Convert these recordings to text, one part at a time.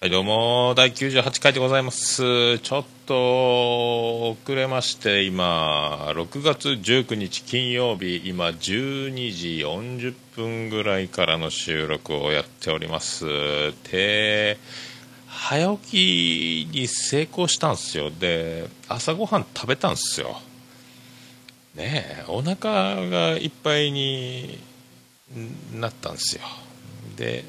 はい、どうも、第98回でございます。ちょっと、遅れまして、今、6月19日金曜日、今、12時40分ぐらいからの収録をやっております。で、早起きに成功したんですよ。で、朝ごはん食べたんですよ。ねえ、お腹がいっぱいになったんですよ。で、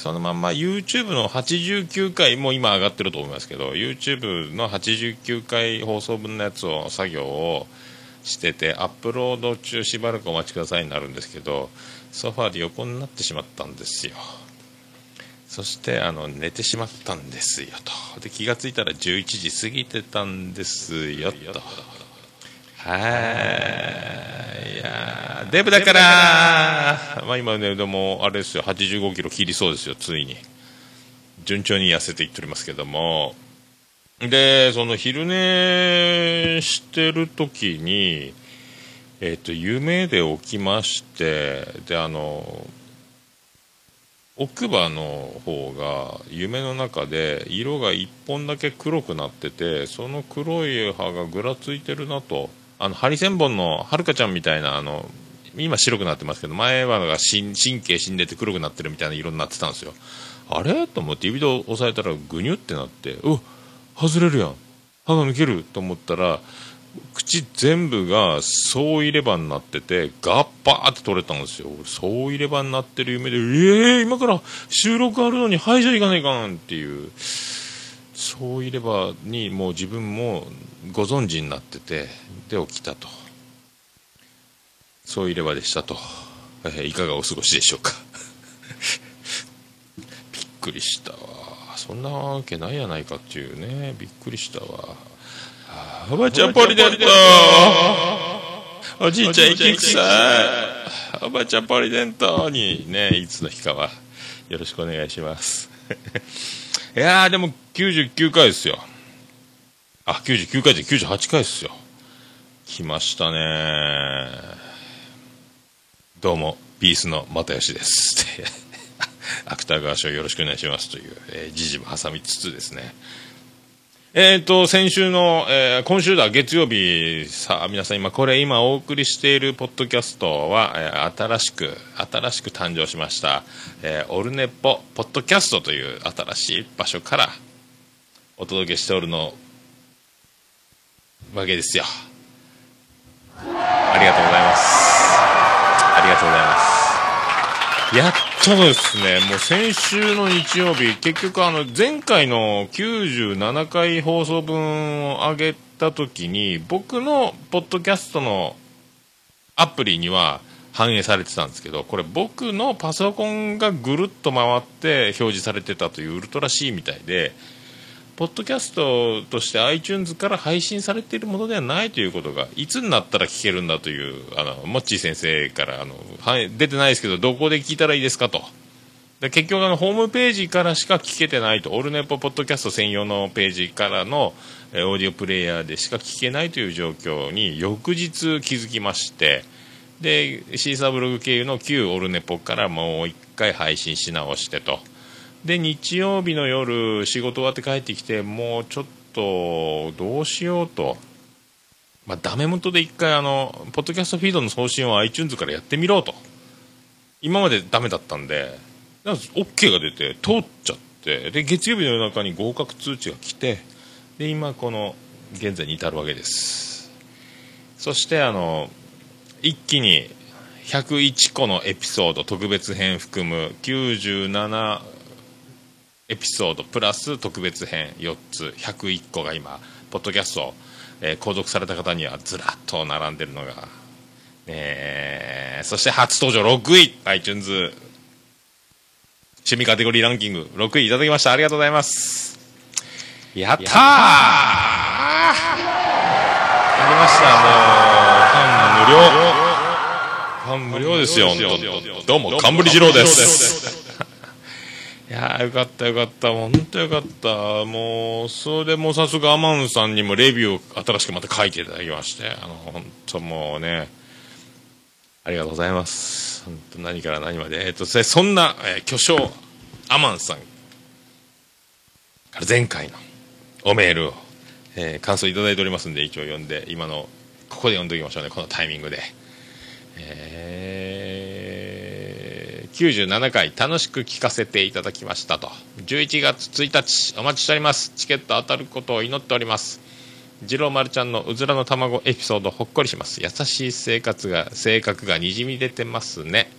そのまんま YouTube の89回も今上がってると思いますけど YouTube の89回放送分のやつを作業をしててアップロード中しばらくお待ちくださいになるんですけどソファーで横になってしまったんですよ。そしてあの寝てしまったんですよと。で気がついたら11時過ぎてたんですよと。はい。いやデブだからまあ今ねでもあれですよ。85キロ切りそうですよついに。順調に痩せていっておりますけども。でその昼寝してる時にえっ、と夢で起きましてであの奥歯の方が夢の中で色が1本だけ黒くなっててその黒い歯がぐらついてるなとあのハリセンボンのはるかちゃんみたいなあの今白くなってますけど前歯が神神経死んでて黒くなってるみたいな色になってたんですよ。あれ？と思って指で押さえたらグニュってなってうわ外れるやん。歯が抜けると思ったら口全部が総入れ歯になっててガッパーって取れたんですよ。総入れ歯になってる夢でええー、今から収録あるのに歯医者行かないかんっていう。そういればにもう自分もご存知になってて。で起きたと。そういればでしたと、えーいかがお過ごしでしょうか。びっくりしたわ。そんなわけないやないかっていうね。びっくりしたわ。おばあちゃんポリデント。おじいちゃん息臭い。おばあちゃんポリデント。にねいつの日かは。よろしくお願いします。いやーでも99回ですよ。あ99回で98回ですよ。来ましたね。どうもピースの又吉です。芥川賞よろしくお願いしますという、えー時事も挟みつつですね。えっ、と、先週の、えー今週だ、月曜日、さあ、皆さん今、これ今お送りしているポッドキャストは、えー新しく、新しく誕生しました、えーオルネポ、ポッドキャストという新しい場所から、お届けしておるの、わけですよ。ありがとうございます。ありがとうございます。やっとですね、もう先週の日曜日、結局あの前回の97回放送分を上げた時に、僕のポッドキャストのアプリには反映されてたんですけど、これ僕のパソコンがぐるっと回って表示されてたというウルトラ C みたいで、ポッドキャストとして iTunes から配信されているものではないということが、いつになったら聞けるんだという、あの、モッチー先生から、あの、はい、出てないですけど、どこで聞いたらいいですかと。で結局あの、ホームページからしか聞けてないと、オルネポポッドキャスト専用のページからの、えオーディオプレイヤーでしか聞けないという状況に、翌日気づきまして、で、シーサーブログ経由の旧オルネポからもう一回配信し直してと。で日曜日の夜仕事終わって帰ってきてもうちょっとどうしようと、まあ、ダメ元で一回あのポッドキャストフィードの送信を iTunes からやってみろと。今までダメだったんで。なんか OK が出て通っちゃって。で月曜日の夜中に合格通知が来て。で今この現在に至るわけです。そしてあの一気に101個のエピソード特別編含む97エピソードプラス特別編4つ101個が今ポッドキャスト、えー購読された方にはずらっと並んでるのが、えーそして初登場6位 iTunes 趣味カテゴリーランキング6位いただきました。ありがとうございます。やったー!ありました。もうファン無料。ファン無料ですよ本当。どうもカンブリ二郎です。いやーよかったよかった。本当よかった。もうそれも早速アマンさんにもレビューを新しくまた書いていただきまして。あの本当もうねありがとうございます。本当何から何まで。えっ、とそそんな、えー巨匠アマンさんから前回のおメールを、えー、感想いただいておりますんで、一応読んで、今の、ここで読んでおきましょうね、このタイミングで。えー、97回楽しく聞かせていただきましたと。11月1日、お待ちしております。チケット当たることを祈っております。次郎丸ちゃんのうずらの卵エピソードほっこりします。優しい生活が、性格がにじみ出てますね。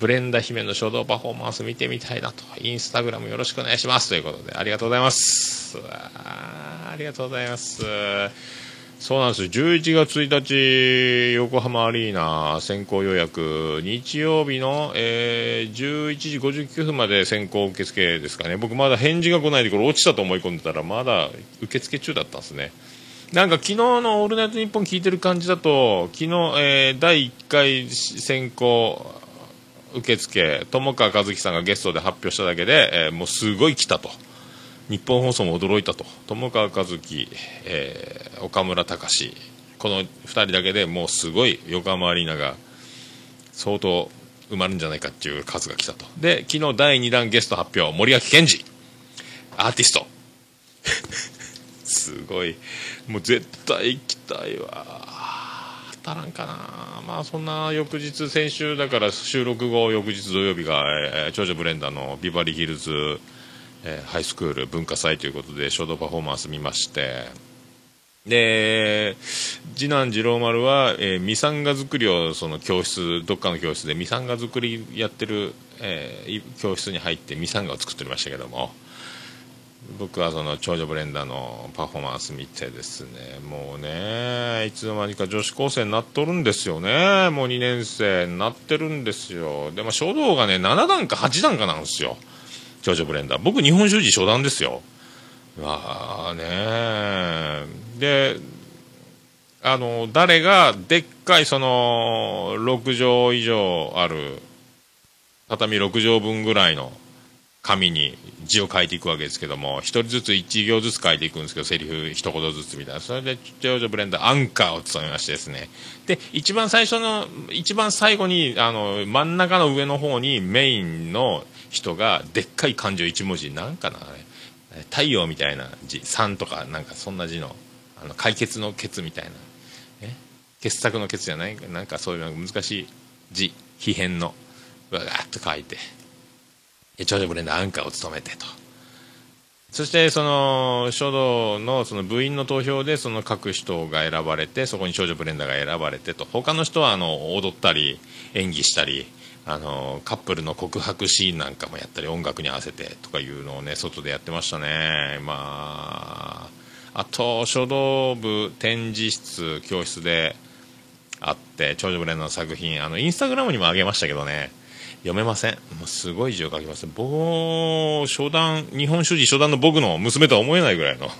ブレンダ姫の書道パフォーマンス見てみたいなと、インスタグラムよろしくお願いしますということで、ありがとうございます。あありがとうございます。そうなんです11月1日、横浜アリーナ先行予約、日曜日の、えー、11時59分まで先行受付ですかね、僕まだ返事が来ないで、これ落ちたと思い込んでたら、まだ受付中だったんですね。なんか昨日の「オールナイトニッポン」聞いてる感じだと、昨日、えー、第1回先行受付、友川一樹さんがゲストで発表しただけで、えー、もうすごい来たと。日本放送も驚いたと。友川一樹、えー、岡村隆史。この2人だけでもうすごい横浜アリーナが相当埋まるんじゃないかっていう数が来たと。で昨日第2弾ゲスト発表森脇健児。アーティスト。すごい。もう絶対行きたいわ。当たらんかな。まあそんな翌日先週だから収録後翌日土曜日が、えー、長女ブレンダーのビバリーヒルズえー、ハイスクール文化祭ということで書道パフォーマンス見まして。で次男次郎丸は、えー、ミサンガ作りをその教室どっかの教室でミサンガ作りやってる、えー、教室に入ってミサンガを作っておりましたけども。僕はその長女ブレンダーのパフォーマンス見てですねもうねいつの間にか女子高生になっとるんですよね。もう2年生になってるんですよ。でも書道がね7段か8段かなんですよ。長女ブレンダー僕日本習字初段ですよわあねであの誰がでっかいその6畳以上ある畳6畳分ぐらいの紙に字を書いていくわけですけども、一人ずつ1行ずつ書いていくんですけど、セリフ一言ずつみたいな。それで、長女ブレンダー、アンカーを務めましてですね。で、一番最初の、一番最後に、あの、真ん中の上の方にメインの人がでっかい漢字を1文字なんかな太陽みたいな字3とかなんかそんな字のあの解決のケツみたいな。え？傑作のケツじゃない？なんかそういう難しい字秘変の。わーっと書いて。長女ブレンダーアンカーを務めてと。そしてその書道のその部員の投票でその各人が選ばれてそこに少女ブレンダーが選ばれてと。他の人はあの踊ったり演技したりあのカップルの告白シーンなんかもやったり音楽に合わせてとかいうのをね外でやってましたね。まああと書道部展示室教室であって長女ブレンの作品あのインスタグラムにもあげましたけどね。読めません。もうすごい字を書きます僕初段日本書字初段の僕の娘とは思えないぐらいの。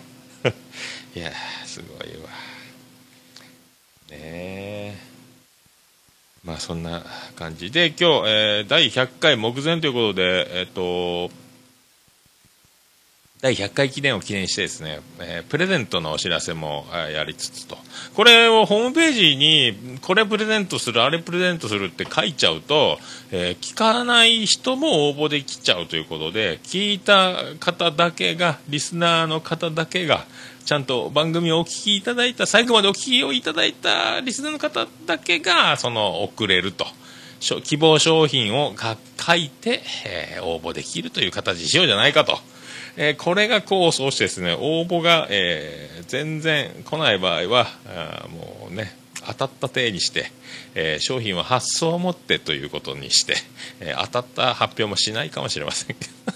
いやすごいわねえまあそんな感じで今日、えー、第100回目前ということで、えっ、と第100回記念を記念してですね、えー、プレゼントのお知らせも、やりつつと。これをホームページにこれプレゼントするあれプレゼントするって書いちゃうと、えー、聞かない人も応募できちゃうということで聞いた方だけがリスナーの方だけがちゃんと番組をお聞きいただいた、最後までお聞きをいただいたリスナーの方だけが、その、送れると。希望商品を書いて、えー、応募できるという形にしようじゃないかと。えー、これが功を奏してですね、応募が、えー、全然来ない場合は、あもうね、当たった体にして、えー、商品は発送をもってということにして、え当たった発表もしないかもしれませんけど。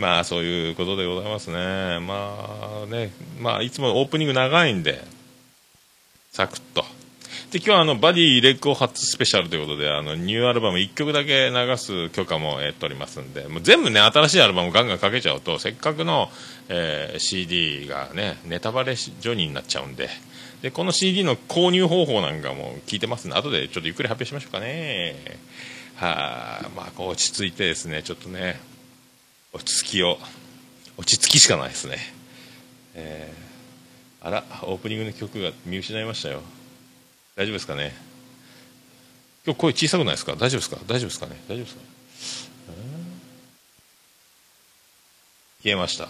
まあそういうことでございますね。まあね、まあいつもオープニング長いんで、サクッと。で、今日はあの、バディレッグ初スペシャルということで、あの、ニューアルバム1曲だけ流す許可も得ておりますんで、もう全部ね、新しいアルバムガンガンかけちゃうと、せっかくの、えー、CD がね、ネタバレジョニーになっちゃうんで、で、この CD の購入方法なんかも聞いてますんで、後でちょっとゆっくり発表しましょうかね。はあ、まあ、こう落ち着いてですね、ちょっとね、落ち着きを落ち着きしかないですね。えー、あらオープニングの曲が見失いましたよ。大丈夫ですかね？今日声小さくないですか？大丈夫ですか？大丈夫ですかね？大丈夫ですか、消えました。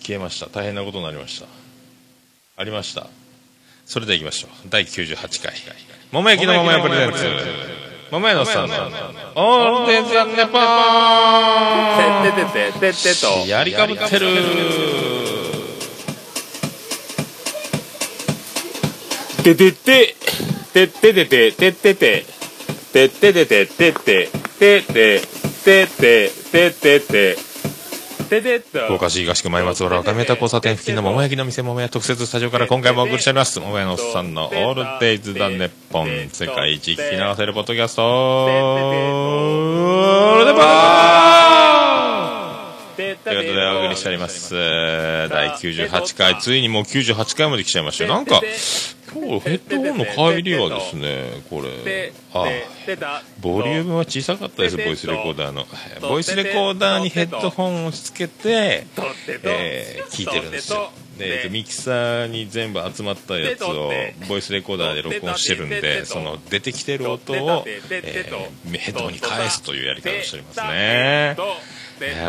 消えました。大変なことになりました。ありました。それでは行きましょう。第98回。桃焼きの桃屋プレゼンツ。桃屋のさん。のオールデンズ・ザ・ネポーててててててと。やりかぶってる。ててててててて。ててて。てててて。てててて。ててて。てててて福岡市東区前松原若宮田交差点付近の桃焼きの店桃屋特設スタジオから今回もお送りしております桃屋のおっさんのオールデイズ・ザ・ネッポン世界一聞き流せるポッドキャストオールデポーンということでお送りしております。第98回。ついにもう98回まで来ちゃいましたよ。なんか今日ヘッドホンの帰りはですねこれあボリュームは小さかったですボイスレコーダーの。ボイスレコーダーにヘッドホンをつけて、えー聞いてるんですよ。でえっとミキサーに全部集まったやつをボイスレコーダーで録音してるんでその出てきてる音を、えーヘッドホンに返すというやり方をしておりますね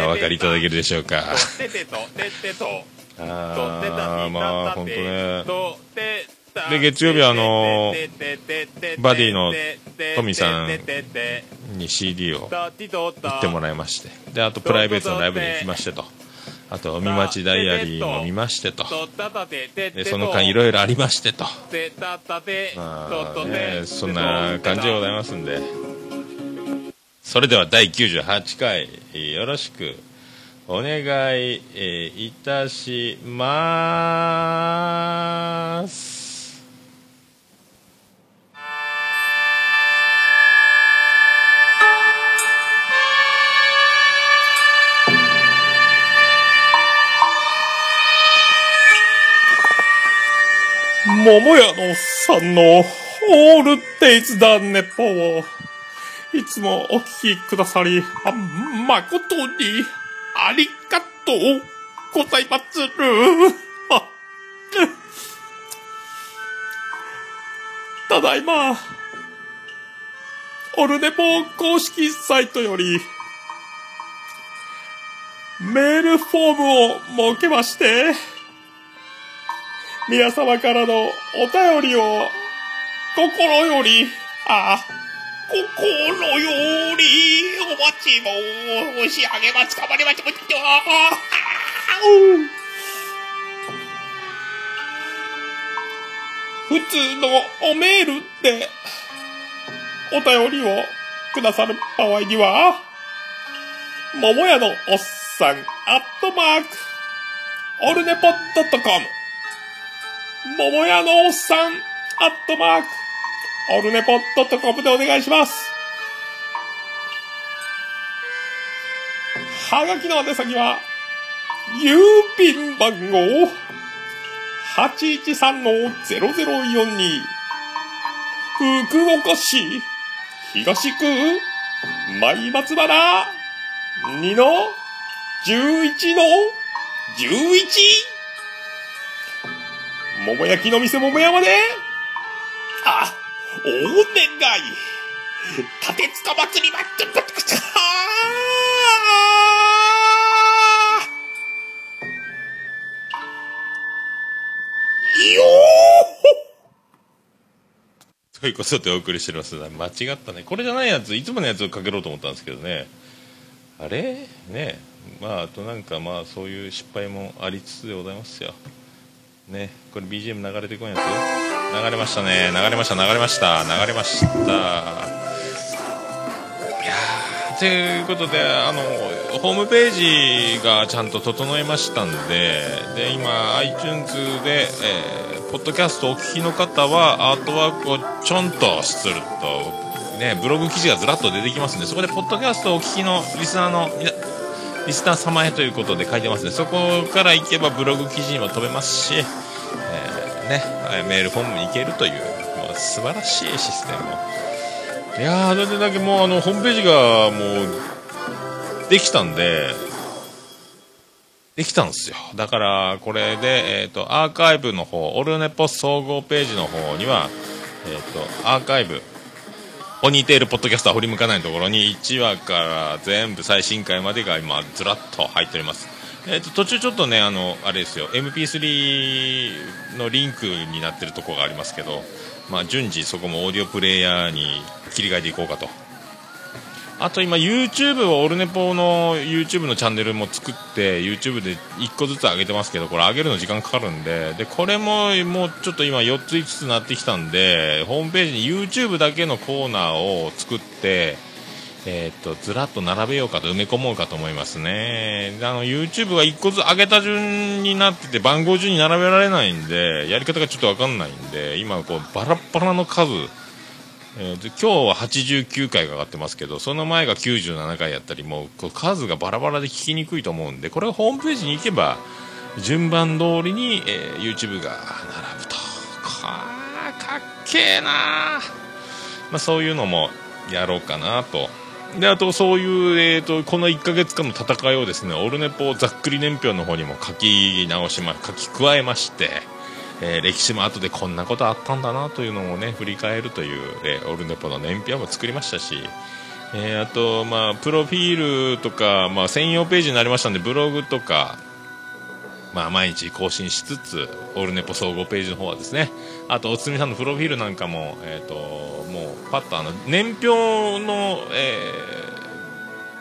お分かりいただけるでしょうか。あーまあ本当ね。で月曜日はあのバディのトミさんに CD を売ってもらいまして。であとプライベートのライブに行きましてと。あと海町ダイアリーも見ましてと。でその間いろいろありましてと。まあねそんな感じでございますんでそれでは第98回よろしくお願い、いたします。桃屋のさんのオールデイズだネポを、いつもお聞きくださり、あ誠にありがとうございまする。ただいま、オルネポ公式サイトより、メールフォームを設けまして、皆様からのお便りを、心より、あ、心より、お待ち申し上げます。かまりましょう。あ普通のおメールで、お便りをくださる場合には、桃屋のおっさん、アットマーク、オルネポットコム、桃屋のおっさん、アットマーク、オルネポットコムでお願いします。はがきの宛先は、郵便番号、813-0042、福岡市、東区、前松原、2の、11の、11! 桃焼きの店桃山で、あ、願い。立てつか祭りまって、ぶっくちゃー。よということでお送りしております。間違ったね。これじゃないやついつものやつをかけろうと思ったんですけどね。あれ？ね。まああとなんかまあそういう失敗もありつつでございますよ。ね。これ BGM 流れてこんやつ？流れましたね。流れました。流れました。流れました。いやということであのホームページがちゃんと整いましたんでで今 iTunes で、えーポッドキャストお聞きの方はアートワークをちょんとするとねブログ記事がずらっと出てきますんでそこでポッドキャストをお聞きのリスナーのリスナー様へということで書いてますねそこから行けばブログ記事にも飛べますし、ねメールフォームに行けるというもう素晴らしいシステムいやーだってだけもうあのホームページがもうできたんでできたんですよ。だからこれで、えー、とアーカイブの方オルネポ総合ページの方には、えー、とアーカイブポニーテールポッドキャストは振り向かないところに1話から全部最新回までが今ずらっと入っております。えー、と途中ちょっとねあのあれですよ。MP3 のリンクになってるとこがありますけど、まあ、順次そこもオーディオプレイヤーに切り替えていこうかと。あと今 YouTube をオルネポの YouTube のチャンネルも作って YouTube で1個ずつ上げてますけどこれ上げるの時間かかるんででこれももうちょっと今4つ5つなってきたんでホームページに YouTube だけのコーナーを作ってえー、っとずらっと並べようかと埋め込もうかと思いますね。あの YouTube が1個ずつ上げた順になってて番号順に並べられないんでやり方がちょっと分かんないんで今こうバラバラの数。えー、今日は89回が上がってますけどその前が97回やったりもう数がバラバラで聞きにくいと思うんでこれはホームページに行けば順番通りに、えー、YouTube が並ぶと。かかっけえな、まあ、そういうのもやろうかなとであとそういう、えーと、この1か月間の戦いをですねオルネポざっくり年表の方にも書き直しま書き加えましてえー、歴史も後でこんなことあったんだなというのをね振り返るという、えー、オルネポの年表も作りましたし、えー、あと、まあ、プロフィールとか、まあ、専用ページになりましたんでブログとか、まあ、毎日更新しつつオルネポ総合ページの方はですねあとおつみさんのプロフィールなんかも、えーと、もうパッとあの年表の、え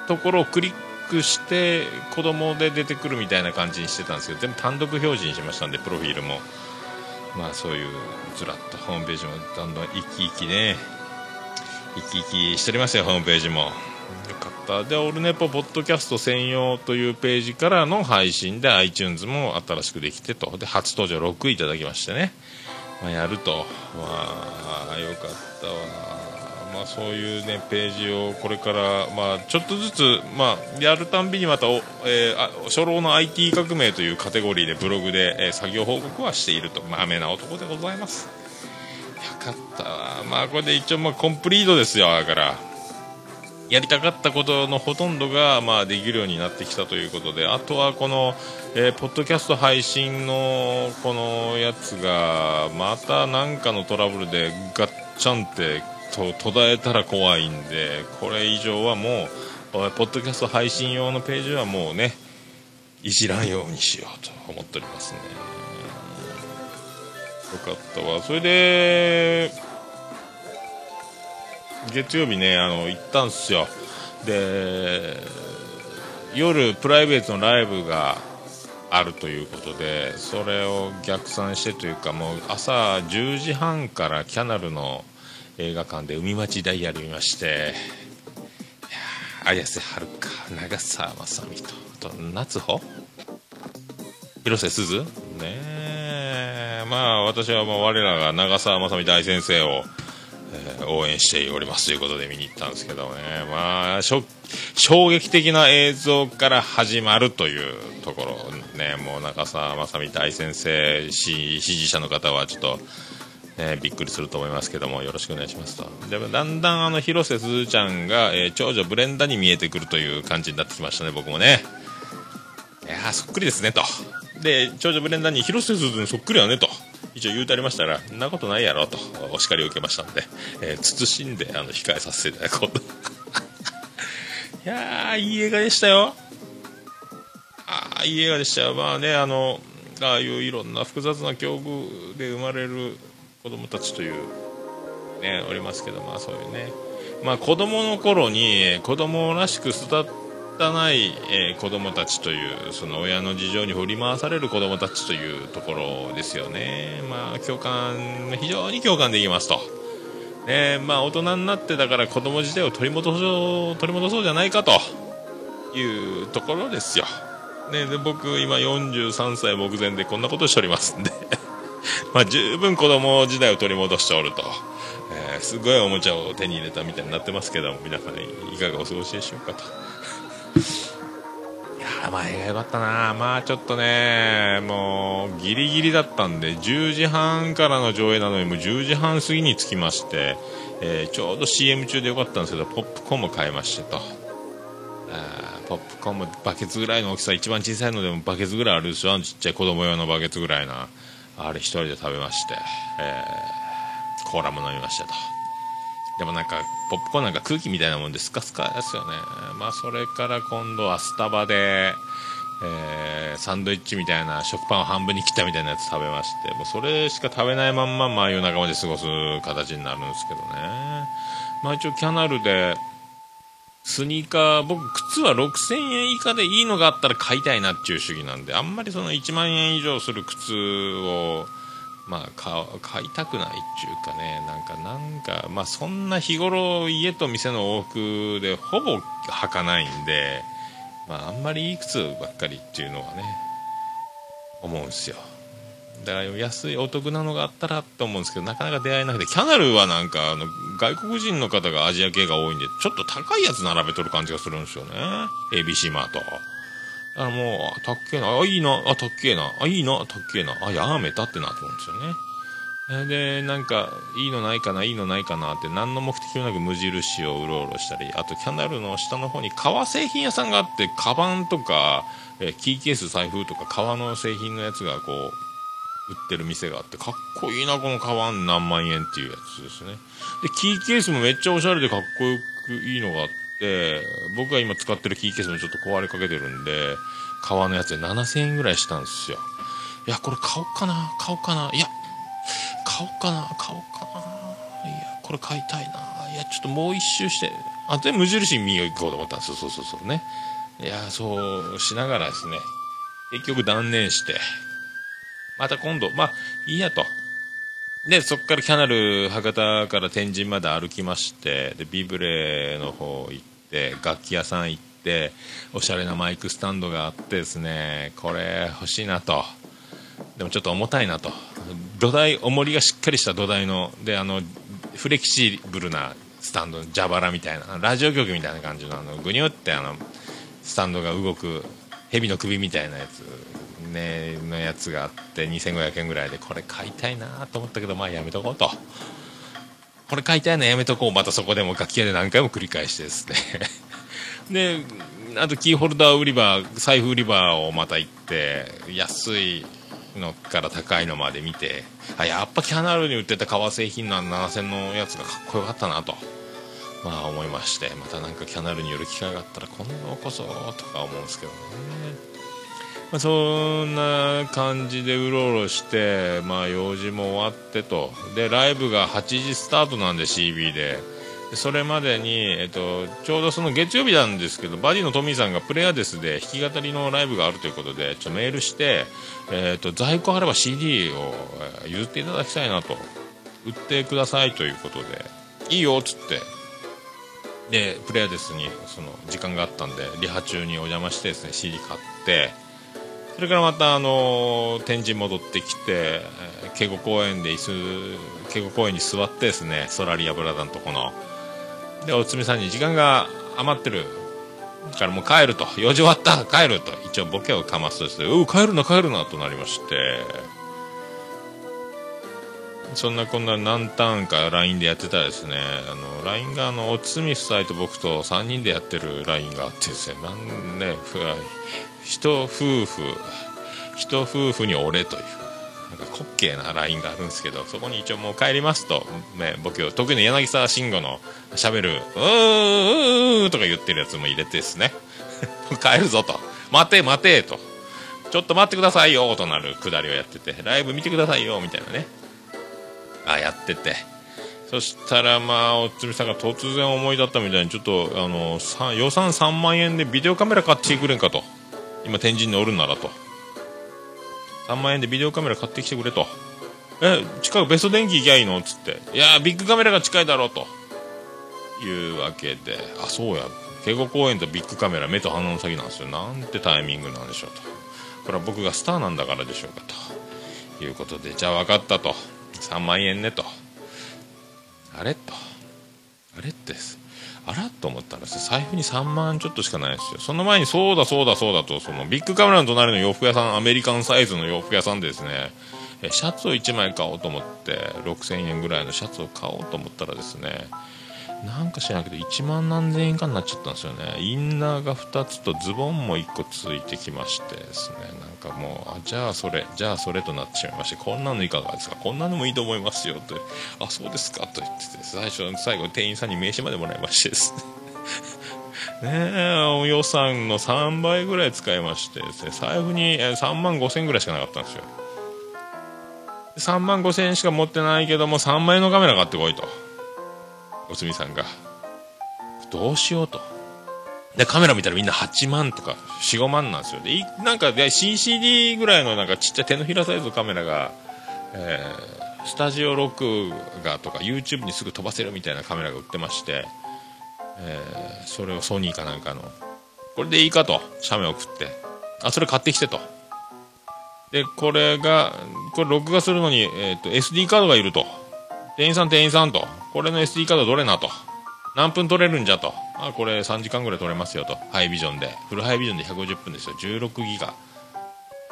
ー、ところをクリックして子供で出てくるみたいな感じにしてたんですけど全部単独表示にしましたんでプロフィールも。まあそういうずらっとホームページもどんどん生き生きね生き生きしておりますよホームページも。よかった。でオルネポポッドキャスト専用というページからの配信で iTunes も新しくできてと。で初登場6位いただきましてね、まあ、やると。まあよかったわ。まあ、そういうねページをこれから、まあ、ちょっとずつ、まあ、やるたんびにまたお、えー、初老の IT 革命というカテゴリーでブログで、えー、作業報告はしていると。まめな男でございます。よかったわ。まあこれで一応まあコンプリートですよだから。やりたかったことのほとんどが、まあ、できるようになってきたということであとはこの、えー、ポッドキャスト配信のこのやつがまた何かのトラブルでガッチャンってと途絶えたら怖いんでこれ以上はもうポッドキャスト配信用のページはもうねいじらんようにしようと思っておりますね。よかったわ。それで月曜日ねあの行ったんすよ。で夜プライベートのライブがあるということでそれを逆算してというかもう朝10時半からキャナルの映画館で海町ダイヤル見まして綾瀬はるか長澤まさみとと夏穂？広瀬すず？ねえまあ私はもう我らが長澤まさみ大先生を、えー、応援しておりますということで見に行ったんですけどね。まあ衝撃的な映像から始まるというところね。もう長澤まさみ大先生支持者の方はちょっとえ、びっくりすると思いますけどもよろしくお願いしますと。でだんだんあの広瀬すずちゃんが、えー、長女ブレンダに見えてくるという感じになってきましたね僕もね。いやそっくりですねと。で長女ブレンダに広瀬すずにそっくりやねと。一応言うてありましたらそんなことないやろとお叱りを受けましたんで、えー、慎んであの控えさせていただこうと。いやーいい映画でしたよ。ああいい映画でしたよ。まあねあのああいういろんな複雑な境遇で生まれる子供たちという、ね、おりますけど、まあそういうね、まあ子供の頃に子供らしく育たない、えー、子供たちという、その親の事情に振り回される子供たちというところですよね。まあ共感、非常に共感できますと。ね、まあ大人になってだから子供時代を取り戻そう取り戻そうじゃないかというところですよ。ね、で僕今43歳目前でこんなことしておりますんで まあ、十分子供時代を取り戻しておると、えー、すごいおもちゃを手に入れたみたいになってますけども皆さんいかがお過ごしでしょうかとやまあ映画良かったな。まあちょっとねもうギリギリだったんで10時半からの上映なのにもう10時半過ぎに着きまして、えー、ちょうど CM 中でよかったんですけどポップコーンも買いましてと。ポップコーンもバケツぐらいの大きさ一番小さいのでもバケツぐらいあるでしょちっちゃい子供用のバケツぐらいなあれ一人で食べまして、えー、コーラも飲みましたと。でもなんか、ポップコーンなんか空気みたいなもんでスカスカですよね。まあ、それから今度はスタバで、えー、サンドイッチみたいな食パンを半分に切ったみたいなやつ食べましてもうそれしか食べないまんま、まあ、夜中まで過ごす形になるんですけどねまあ一応キャナルでスニーカー僕靴は6000円以下でいいのがあったら買いたいなっていう主義なんであんまりその1万円以上する靴をまあ買いたくないっていうかねなんかなんかまあそんな日頃家と店の往復でほぼ履かないんでまああんまりいい靴ばっかりっていうのはね思うんですよ。だから安いお得なのがあったらと思うんですけどなかなか出会えなくてキャナルはなんかあの外国人の方がアジア系が多いんでちょっと高いやつ並べとる感じがするんですよね。ABC マート。あもう、たっけえな、あ、いいな、あ、たっけえな、あ、いいな、たっけえな、あ、やめたってなと思うんですよね。で、なんか、いいのないかな、いいのないかな。って、何の目的もなく無印をうろうろしたり、あと、キャナルの下の方に革製品屋さんがあって、カバンとか、えキーケース、財布とか、革の製品のやつがこう、売ってる店があって、かっこいいな、このカバン何万円っていうやつですね。で、キーケースもめっちゃおしゃれでかっこよくいいのがあっ、て、僕が今使ってるキーケースもちょっと壊れかけてるんで、革のやつで7000円ぐらいしたんですよ。いや、これ買おうかな買おうかないや、買おうかな買おうかないや、これ買いたいないや、ちょっともう一周して、あと、で、無印見に行こうと思ったんですよ。そうそうそうね。いや、そうしながらですね、結局断念して、また今度、まあ、いいやと。で、そこからキャナル博多から天神まで歩きまして、で、ビブレの方行って、楽器屋さん行って、おしゃれなマイクスタンドがあってですね、これ欲しいなと。でもちょっと重たいなと。土台、重りがしっかりした土台の、で、あの、フレキシブルなスタンド、蛇腹みたいな、ラジオ局みたいな感じの、あの、ぐにゅってあの、スタンドが動く、蛇の首みたいなやつねのやつがあって2500円ぐらいでこれ買いたいなと思ったけどまあやめとこうとこれ買いたいのやめとこう。またそこでも楽器屋で何回も繰り返してですね。であとキーホルダー売り場財布売り場をまた行って安いのから高いのまで見てあやっぱキャナルに売ってた革製品の7000のやつがかっこよかったなと。まあ思いましてまたなんかキャナルに寄る機会があったら今度こそとか思うんですけどね。まあ、そんな感じでうろうろして、まあ、用事も終わってと。でライブが8時スタートなんで CB で。それまでに、えっと、ちょうどその月曜日なんですけどバディのトミーさんがプレアデスで弾き語りのライブがあるということでちょメールして、えっと、在庫あれば CD を譲っていただきたいなと。売ってくださいということで。いいよっつって。でプレアデスにその時間があったんでリハ中にお邪魔してですね CD 買って。それからまた、あの天神戻ってきて、警護公園で椅子警護公園に座ってですねソラリアブラダのとこの。でおつみさんに時間が余ってるだからもう帰ると。用事終わった帰ると。一応ボケをかますとですねう帰るな帰るなとなりまして。そんなこんな何ターンか LINE でやってたらですねあの LINE があのおつみ夫妻と僕と3人でやってる LINE があってですねなんね一夫婦一夫婦に俺というなんか滑稽なラインがあるんですけどそこに一応もう帰りますと、ね、僕得意の柳沢慎吾のしゃべる「うーうー」とか言ってるやつも入れてですね。帰るぞと。待て待てと。ちょっと待ってくださいよとなるくだりをやっててライブ見てくださいよみたいなね。あやってて。そしたらまあおつみさんが突然思い立ったみたいにちょっとあの予算3万円でビデオカメラ買ってくれんかと。今天神におるんならと。3万円でビデオカメラ買ってきてくれと。え近くベスト電気行きゃいいの？つって。いやビッグカメラが近いだろうと。いうわけで。あそうや。警護公園とビッグカメラ目と鼻の先なんですよ。なんてタイミングなんでしょうと。これは僕がスターなんだからでしょうかと。いうことで。じゃあ分かったと。3万円ねと。あれと。あれです。あらと思ったら財布に3万ちょっとしかないですよ。その前にそうだそうだそうだとそのビッグカメラの隣の洋服屋さんアメリカンサイズの洋服屋さんでですねシャツを1枚買おうと思って6000円ぐらいのシャツを買おうと思ったらですねなんか知らんけど1万何千円かになっちゃったんですよね。インナーが2つとズボンも1個ついてきましてですねかもうあじゃあそれじゃあそれとなってしまいましてこんなのいかがですか？こんなのもいいと思いますよとあそうですか？と言ってて最初最後店員さんに名刺までもらいましてですね ね予算の3倍ぐらい使いましてですね、財布に3万5千ぐらいしかなかったんですよ。3万5千円しか持ってないけども、3万円のカメラ買ってこいと。おつみさんが。どうしようと。で、カメラ見たらみんな8万とか4、5万なんですよ。で、なんか、CCD ぐらいのなんかちっちゃい手のひらサイズのカメラが、えー、スタジオ録画とか YouTube にすぐ飛ばせるみたいなカメラが売ってまして、えー、それをソニーかなんかの、これでいいかと、写メ送って。あ、それ買ってきてと。で、これが、これ録画するのに、えっ、ー、と、SD カードがいると。店員さん店員さんと。これの SD カードどれなと。何分撮れるんじゃと。あ、これ3時間ぐらい撮れますよと。ハイビジョンで。フルハイビジョンで150分ですよ。16ギガ。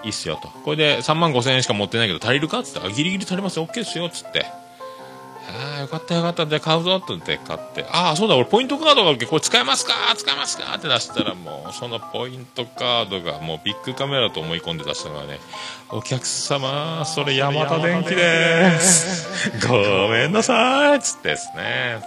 いいっすよと。これで3万5千円しか持ってないけど足りるかっつって、あ、ギリギリ足りますよ。OK ですよ。つって。ああ、よかったよかった。じゃあ買うぞって言って買って。ああ、そうだ、俺ポイントカードがあるけど、これ使えますか？使えますか？って出したらもう、そのポイントカードがもうビッグカメラと思い込んで出したのがね、お客様、それヤマタ電機です。ごめんなさいつってですね。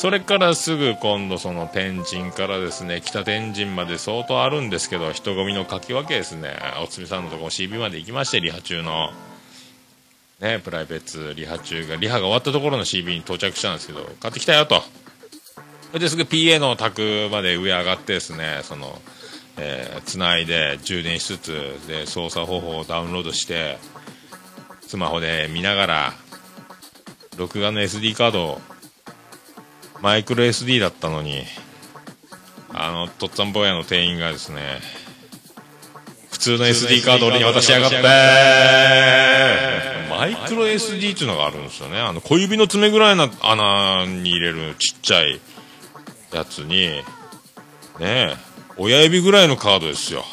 それからすぐ今度その天神からですね、北天神まで相当あるんですけど、人混みのかき分けですね、おつみさんのとこ CB まで行きまして、リハ中の。ね、プライベートリハ中が、リハが終わったところの CB に到着したんですけど、買ってきたよと。それですぐ PA の宅まで上上がってですね、その、えー、つないで充電しつつ、で、操作方法をダウンロードして、スマホで見ながら、録画の SD カードをマイクロ SD だったのに、あの、とっつぁん坊やの店員がですね、普通の SD カード俺に渡しやがってマイクロ SD っていうのがあるんですよね。あの、小指の爪ぐらいの穴に入れるちっちゃいやつに、ねえ、親指ぐらいのカードですよ。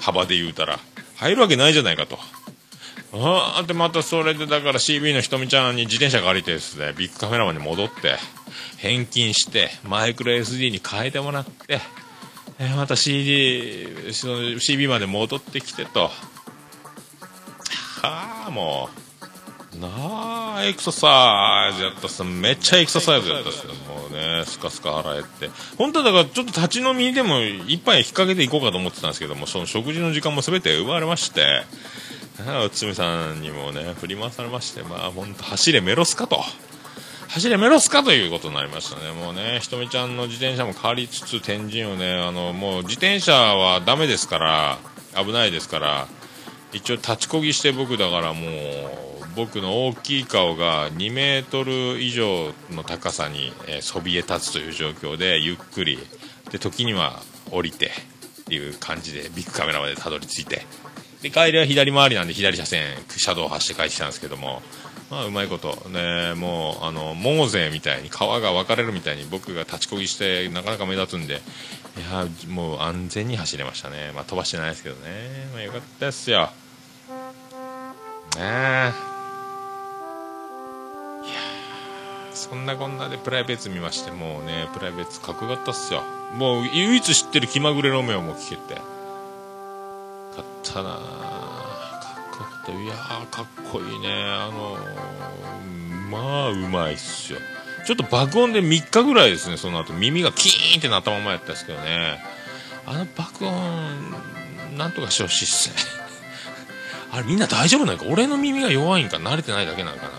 幅で言うたら。入るわけないじゃないかと。ああってまたそれでだから CB のひとみちゃんに自転車借りてですね、ビッグカメラマンに戻って、返金して、マイクロ SD に変えてもらって、え、また CD、その CB まで戻ってきてと。はあ、もう。なあ、エクササイズやったっすめっちゃエクササイズやったっす。もうね、スカスカ洗えて。本当はだからちょっと立ち飲みでも一杯引っ掛けていこうかと思ってたんですけども、その食事の時間も全て奪われまして、おつみさんにもね、振り回されまして、まあ本当走れメロスかと。走れメロスかということになりましたね。もうね、ひとみちゃんの自転車も変わりつつ、天神をね、あの、もう自転車はダメですから、危ないですから、一応立ちこぎして僕だからもう、僕の大きい顔が2メートル以上の高さに、えー、そびえ立つという状況で、ゆっくり、で、時には降りて、っていう感じで、ビッグカメラまでたどり着いて、で、帰りは左回りなんで左車線、車道を走って帰ってきたんですけども、まあ、うまいこと、ね、もう、あの、モーゼみたいに、川が分かれるみたいに僕が立ちこぎして、なかなか目立つんで、いや、もう安全に走れましたね。まあ、飛ばしてないですけどね。まあ、よかったですよ。ねえ。いやそんなこんなでプライベート見まして、もうね、プライベートかっこよかったっすよ。もう、唯一知ってる気まぐれロメオも聞けて。かったな。ったいやーかっこいいね。あのー、まあうまいっすよ。ちょっと爆音で3日ぐらいですねその後。耳がキーンってなったままやったんですけどね。あの爆音なんとかしてほしいっすね。あれみんな大丈夫なんか？俺の耳が弱いんか？慣れてないだけなんかな？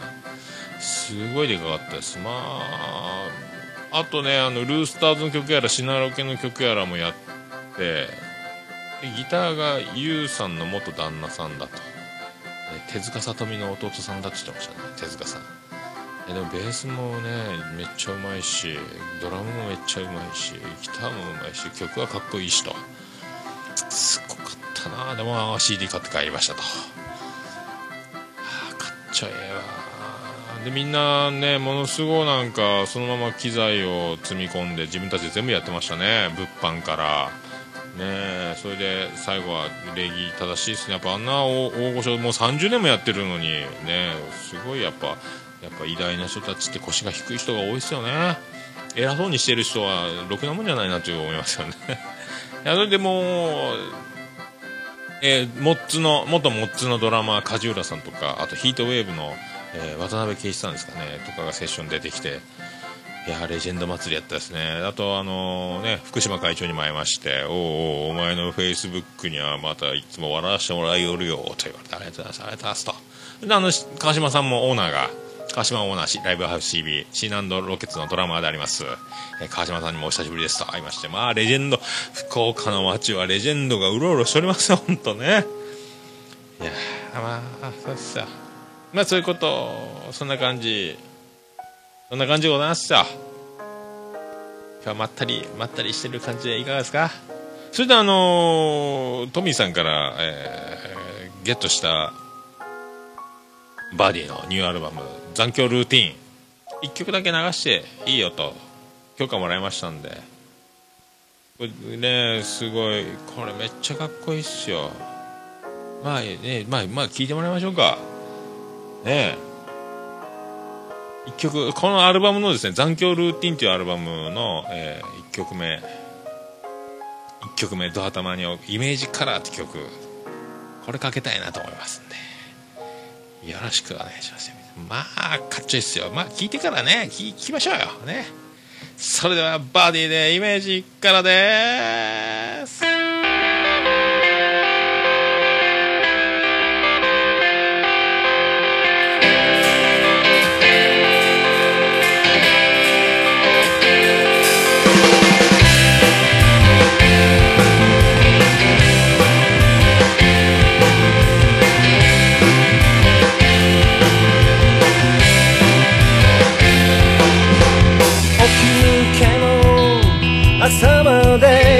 すごいでかかったです。まああとねあのルースターズの曲やらシナロケの曲やらもやって。ギターが YOU さんの元旦那さんだと。手塚さとみの弟さんだって言ってましたね。手塚さん。でもベースもねめっちゃうまいしドラムもめっちゃうまいしギターもうまいし曲はかっこいいしと。すごかったな。でも CD 買って帰りましたと、はあ、買っちゃええわでみんなねものすごいなんかそのまま機材を積み込んで自分たちで全部やってましたね。物販から。ねそれで最後は礼儀正しいですね。やっぱあんな大御所もう30年もやってるのにねすごいやっぱやっぱ偉大な人たちって腰が低い人が多いですよね。偉そうにしてる人はろくなもんじゃないなって思いますよね。いやそれでもえー、モッツの元モッツのドラマ梶浦さんとかあとヒートウェーブの、えー、渡辺圭一さんですかねとかがセッション出てきていやレジェンド祭りやったですね。あとあのね福島会長にも会いましておおお前のフェイスブックにはまたいつも笑わせてもらいよるよと言われてありがとうございますありがとうございますと。であの川島さんもオーナーが川島オーナーライブハウス CB シーナンドロケッツのドラマーであります、え川島さんにもお久しぶりですと。会いましてまあレジェンド福岡の街はレジェンドがうろうろしておりますよ本当ね。いやまあそうっすよ。まあそういうことそんな感じ。そんな感じでございますよ今日はまったりまったりしてる感じでいかがですか？それであのー、トミーさんから、えー、ゲットしたバーディーのニューアルバム「残響ルーティン」1曲だけ流していいよと許可もらいましたんで。これねすごいこれめっちゃかっこいいっすよ。まあねまあまあ聞いてもらいましょうか。ねえ。1曲このアルバムのですね「残響ルーティン」というアルバムの、えー、1曲目。1曲目「ドア玉にイメージカラー」って曲。これかけたいなと思いますんで。よろしくお願いしますまあかっちょいいっすよ。まあ聞いてからね聞きましょうよ。ね。それではバディでイメージからです。朝まで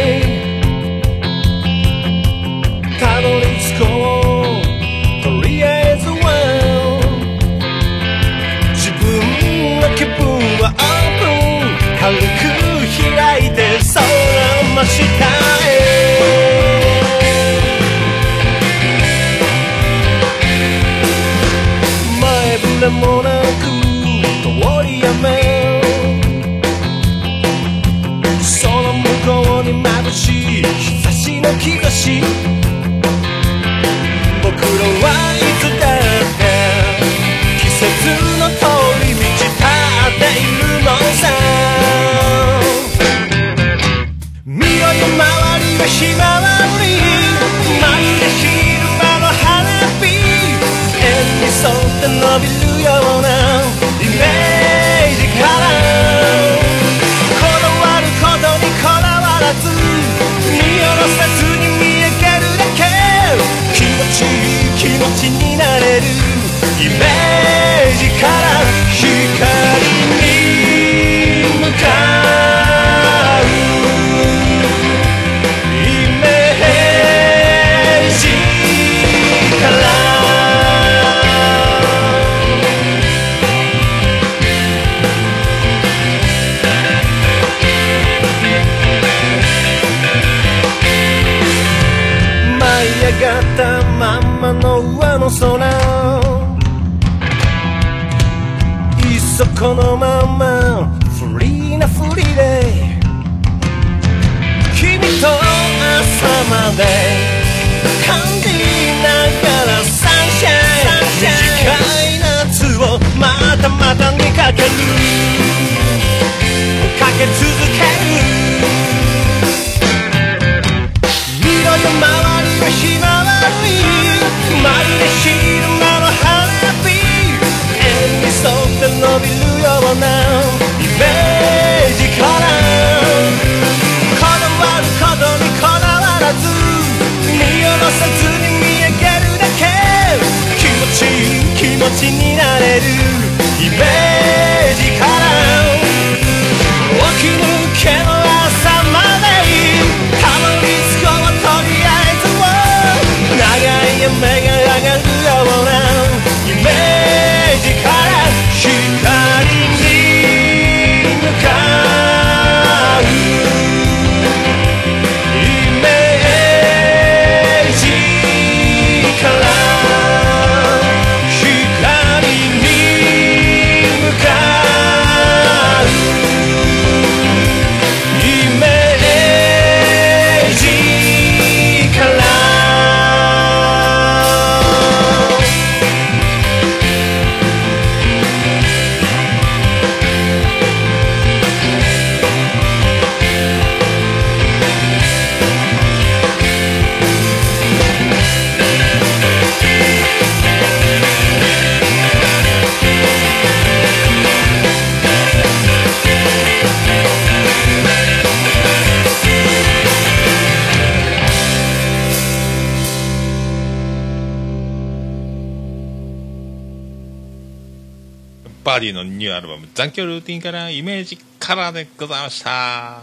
残響ルーティンからイメージカラーでございました。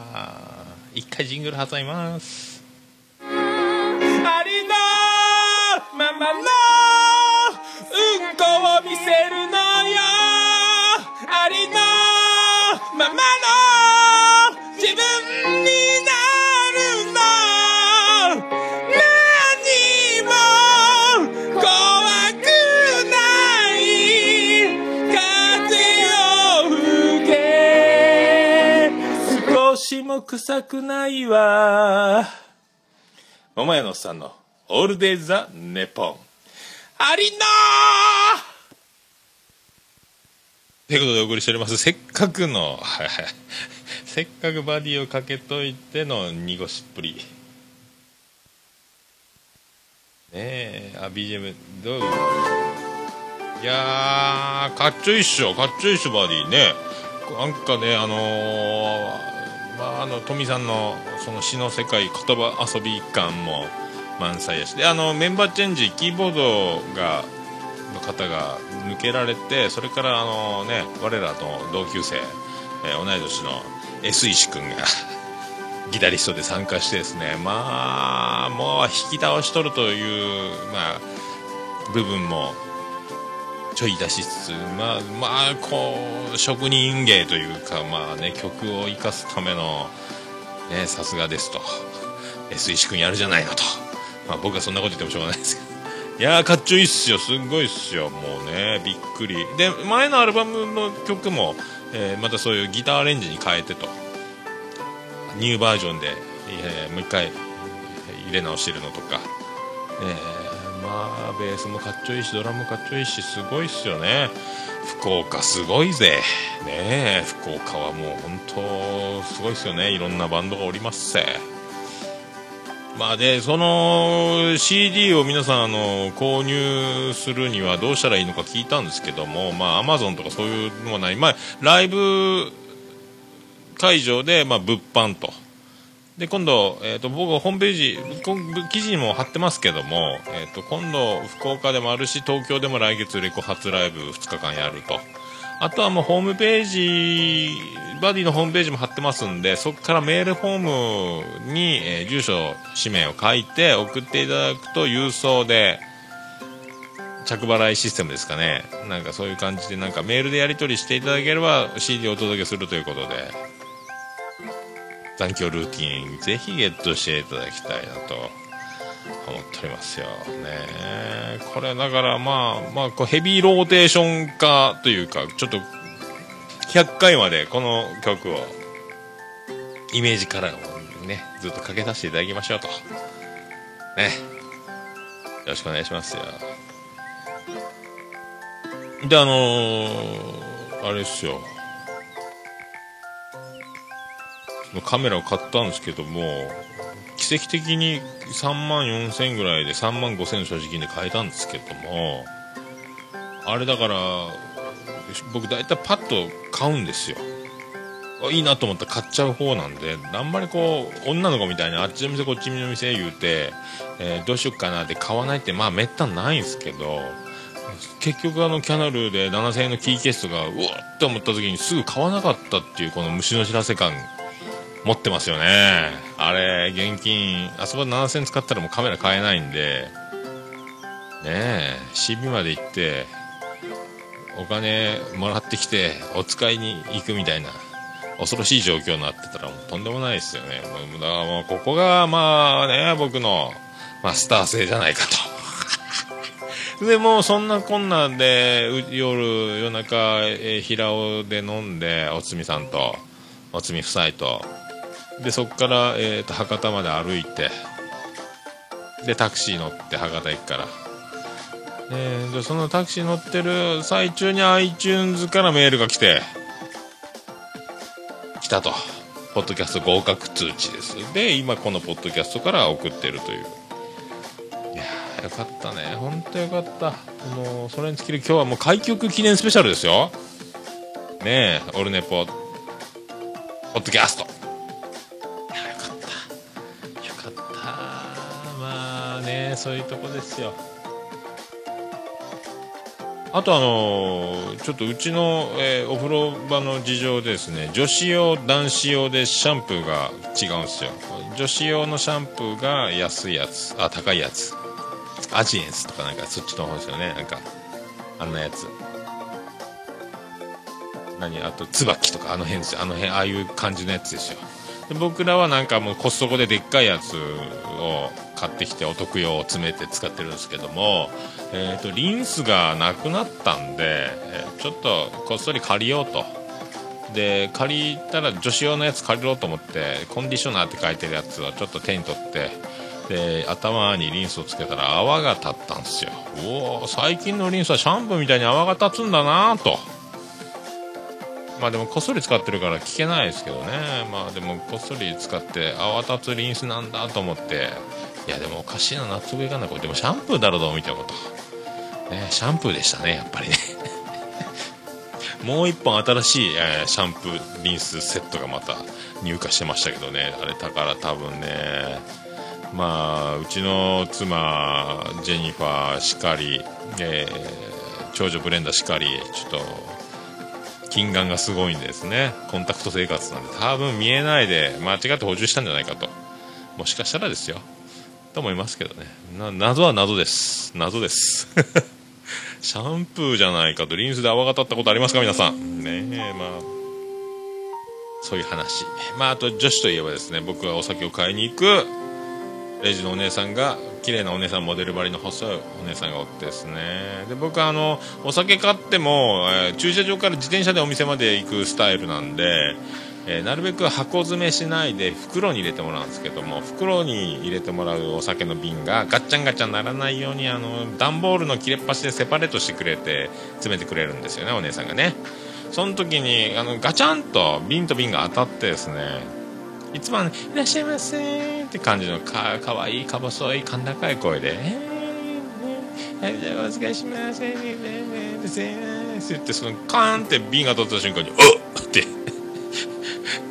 一回ジングル挟みます。ありのままのうんこを見せるのよありのままの自分に臭くないわ。桃屋のおっさんのオールデイザ・ネポン。ありんなーということでお送りしております。せっかくの、はいはい。せっかくバディをかけといての濁しっぷり。ねえ、あ、BGM、どう？いやー、かっちょいっしょ、かっちょいいっしょ、バディね。なんかね、あのー、まあ、あの富さんのその詩の世界言葉遊び感も満載やし。であのメンバーチェンジキーボードがの方が抜けられてそれからあの、ね、我らの同級生、えー、同い年の S 石君が ギタリストで参加してですね。まあもう引き倒しとるという、まあ、部分もちょい出しつつまあまあこう職人芸というかまあね曲を生かすためのねさすがですと。S 石君やるじゃないのと。まあ僕はそんなこと言ってもしょうがないですけど。いやーかっちょいいっすよ。すんごいっすよ。もうねびっくり。で前のアルバムの曲も、えー、またそういうギターアレンジに変えてと。ニューバージョンで、えー、もう一回入れ直してるのとか、えーまあベースもかっちょいいしドラムもかっちょいいしすごいっすよね。福岡すごいぜ。ねえ福岡はもう本当すごいっすよね。いろんなバンドがおりますせまあでその CD を皆さんあの購入するにはどうしたらいいのか聞いたんですけどもまあ Amazon とかそういうのはない。まあライブ会場でまあ物販と。で今度、えーと、僕ホームページ記事にも貼ってますけども、えーと、今度福岡でもあるし東京でも来月レコ初ライブ2日間やると。あとはもうホームページバディのホームページも貼ってますんでそこからメールフォームに、えー、住所氏名を書いて送っていただくと郵送で着払いシステムですかね。なんかそういう感じでなんかメールでやり取りしていただければ CD をお届けするということで。残響ルーティンぜひゲットしていただきたいなと思っておりますよ。ね。これだからまあまあこうヘビーローテーション化というかちょっと100回までこの曲をイメージカラーをねずっとかけさせていただきましょうと。ね。よろしくお願いしますよ。であのー、あれですよ。のカメラを買ったんですけども奇跡的に3万4000円ぐらいで3万5000円の所持金で買えたんですけどもあれだから僕大体パッと買うんですよ。いいなと思ったら買っちゃう方なんであんまりこう女の子みたいにあっちの店こっちの店言うて、えー、どうしよっかなって買わないってまあめったにないんですけど結局あのキャナルで7000円のキーケースとかうわって思った時にすぐ買わなかったっていうこの虫の知らせ感持ってますよね。あれ現金あそこで7000使ったらもうカメラ買えないんでねえ CB まで行ってお金もらってきてお使いに行くみたいな恐ろしい状況になってたらもうとんでもないですよね。だからもうここがまあね僕の、ま、スター性じゃないかと。でもうそんなこんなんで夜夜中、えー、平尾で飲んでおつみさんとおつみ夫妻とでそこから、えーと、博多まで歩いてでタクシー乗って博多駅から。ででそのタクシー乗ってる最中に iTunes からメールが来て来たと。ポッドキャスト合格通知です。で今このポッドキャストから送ってるという。いやよかったね。本当よかった。もうそれに尽きる。今日はもう開局記念スペシャルですよ。ねえオルネポポッドキャスト。そういうとこですよ。あとあのちょっとうちの、えーお風呂場の事情でですね。女子用男子用でシャンプーが違うんですよ。女子用のシャンプーが安いやつ。あ高いやつ。アジエンスとかなんかそっちの方ですよね。なんかあんなやつ。何？あと椿とかあの辺ですよ。あの辺ああいう感じのやつですよ。で僕らはなんかもうコストコででっかいやつを買ってきてお得用を詰めて使ってるんですけども、えー、とリンスがなくなったんで、えちょっとこっそり借りようと。で借りたら女子用のやつ借りろうと思ってコンディショナーって書いてるやつをちょっと手に取ってで頭にリンスをつけたら泡が立ったんですよ。おお最近のリンスはシャンプーみたいに泡が立つんだなと。まあでもこっそり使ってるから聞けないですけどね。まあでもこっそり使って泡立つリンスなんだと思って。いやでもおかしいな納得いかない。これでもシャンプーだろうどう見てもと、ね、シャンプーでしたねやっぱりね。もう一本新しい、えーシャンプーリンスセットがまた入荷してましたけどね。あれだから多分ねまあうちの妻ジェニファーしかり、えー長女ブレンダーしかりちょっと金眼がすごいんですね。コンタクト生活なんで。多分見えないで間違って補充したんじゃないかと。もしかしたらですよ。と思いますけどね。な謎は謎です。謎です。シャンプーじゃないかと。リンスで泡が立ったことありますか皆さん。ねえまあ。そういう話。まああと女子といえばですね僕はお酒を買いに行く。レジのお姉さんが綺麗なお姉さんモデル張りの細いお姉さんがおってですね。で僕あのお酒買っても、えー駐車場から自転車でお店まで行くスタイルなんで、えーなるべく箱詰めしないで袋に入れてもらうんですけども袋に入れてもらうお酒の瓶がガッチャンガチャンならないようにあの段ボールの切れっ端でセパレートしてくれて詰めてくれるんですよねお姉さんがね。その時にあのガチャンと瓶と瓶が当たってですねいつもの「いらっしゃいませ」って感じのかかわいいか細い甲高い声で「えーねじゃあお疲れします」ねねねですって言ってそのカーンって瓶が取った瞬間に「うっ!」って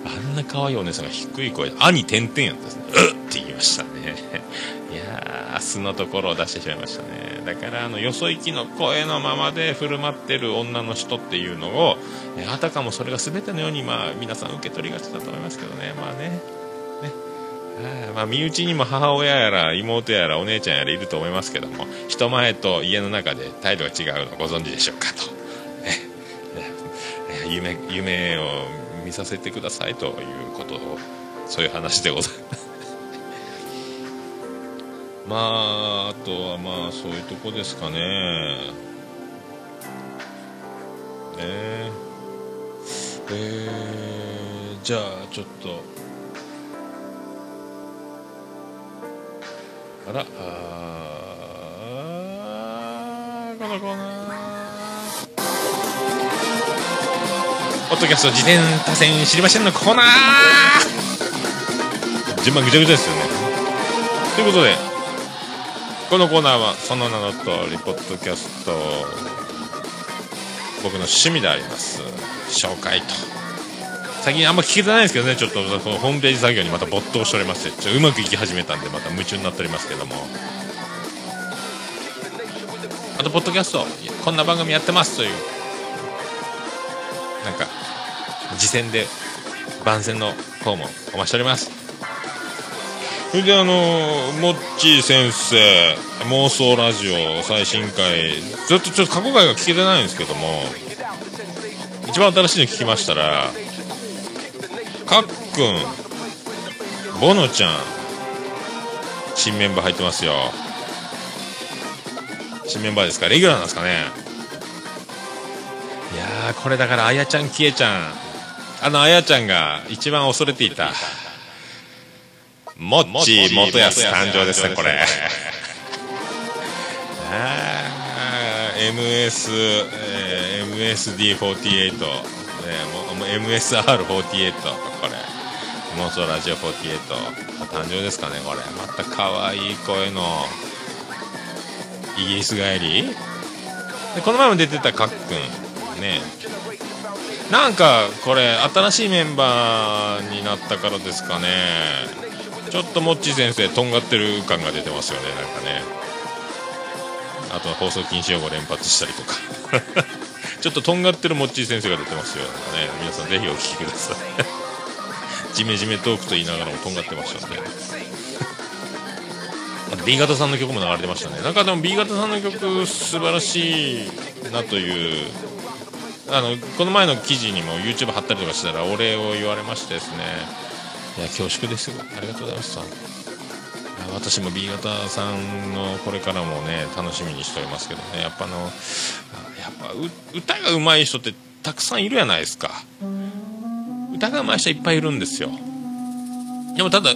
あんな可愛いお姉さんが低い声で「兄点々」やったんですね「うっ!」って言いましたねや素のところを出してしまいましたね。だからあのよそ行きの声のままで振る舞ってる女の人っていうのをあたかもそれが全てのようにまあ皆さん受け取りがちだと思いますけどね。まあね。ね。はいまあ、身内にも母親やら妹やらお姉ちゃんやらいると思いますけども人前と家の中で態度が違うのご存知でしょうかと、ね。夢夢を見させてくださいということをそういう話でございます。まああとはまあそういうとこですかね。ね。ええーじゃあちょっと。あらあーこのコーナー。ポッドキャスト自転多戦知りませんのコーナー。順番ぐちゃぐちゃですよね。ということでこのコーナーはその名の通りポッドキャスト僕の趣味であります。紹介と。最近あんま聞けてないんですけどねちょっとこのホームページ作業にまた没頭しておりましてちょうまくいき始めたんでまた夢中になっておりますけども。あとポッドキャストこんな番組やってますというなんか次戦で番宣の方もお待ちしております。それであのモッチー先生妄想ラジオ最新回ずっとちょっと過去回が聞けてないんですけども一番新しいの聞きましたらかっくんボノちゃん新メンバー入ってますよ。新メンバーですか？レギュラーなんですかね？いやーこれだからあやちゃんきえちゃん。あのあやちゃんが一番恐れていた。もっちー元康誕生ですねこれ。あー MS、えー MSD48、ね、もも MSR48 これ。妄想ラジオ48誕生ですかねこれ。また可愛い声のイギリス帰り。でこの前も出てたかっくんね。なんかこれ新しいメンバーになったからですかね。ちょっとモッチー先生とんがってる感が出てますよねなんかね。あとは放送禁止用語連発したりとか。ちょっととんがってるモッチー先生が出てますよなんか、ね、皆さんぜひお聴きください。ジメジメトークと言いながらもとんがってました んで B 型さんの曲も流れてましたね。なんかでも B 型さんの曲素晴らしいなというあのこの前の記事にも YouTube 貼ったりとかしたらお礼を言われましてですね。いや恐縮ですありがとうございました。私も B 型さんのこれからもね楽しみにしておりますけどね。やっぱあのやっぱ歌が上手い人ってたくさんいるやないですか。歌が上手い人いっぱいいるんですよ。でもただ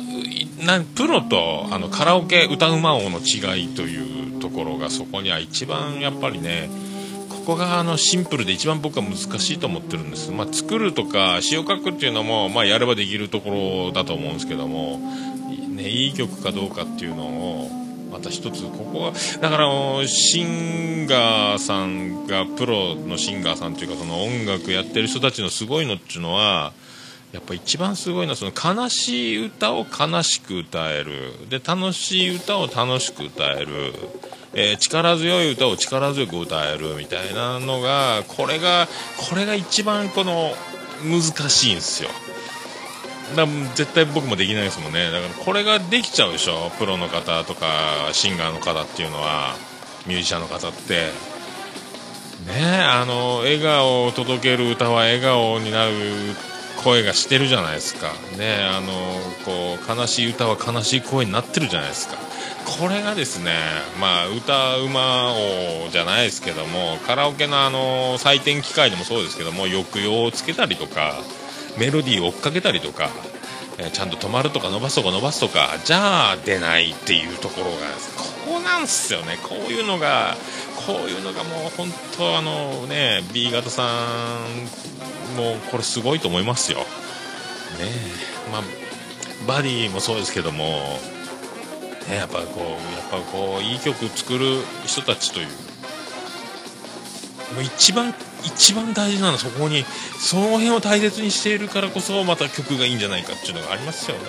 プロとあのカラオケ歌うま王の違いというところがそこには一番やっぱりねここがあのシンプルで一番僕は難しいと思ってるんです、まあ、作るとか詩を書くっていうのも、まあ、やればできるところだと思うんですけども、ね、いい曲かどうかっていうのをまた一つここはだからシンガーさんがプロのシンガーさんというかその音楽やってる人たちのすごいのっていうのはやっぱ一番すごいのはその悲しい歌を悲しく歌える。で楽しい歌を楽しく歌える。えー、力強い歌を力強く歌えるみたいなのがこれがこれが一番この難しいんですよ。だ絶対僕もできないですもんね。だからこれができちゃうでしょ？プロの方とかシンガーの方っていうのはミュージシャンの方って。ねあの笑顔を届ける歌は笑顔になる声がしてるじゃないですか。ねあのこう悲しい歌は悲しい声になってるじゃないですか。これがですね、まあ、歌うま王じゃないですけどもカラオケのあの採点機械でもそうですけども抑揚をつけたりとかメロディーを追っかけたりとか、えー、ちゃんと止まるとか伸ばすとか伸ばすとかじゃあ出ないっていうところがこうなんすよね。こういうのがこういうのがもう本当あのね B 型さんもうこれすごいと思いますよ。ねまあバディもそうですけどもね、やっぱこうやっぱこういい曲作る人たちという。もう一番一番大事なのはそこにその辺を大切にしているからこそまた曲がいいんじゃないかっていうのがありますよね。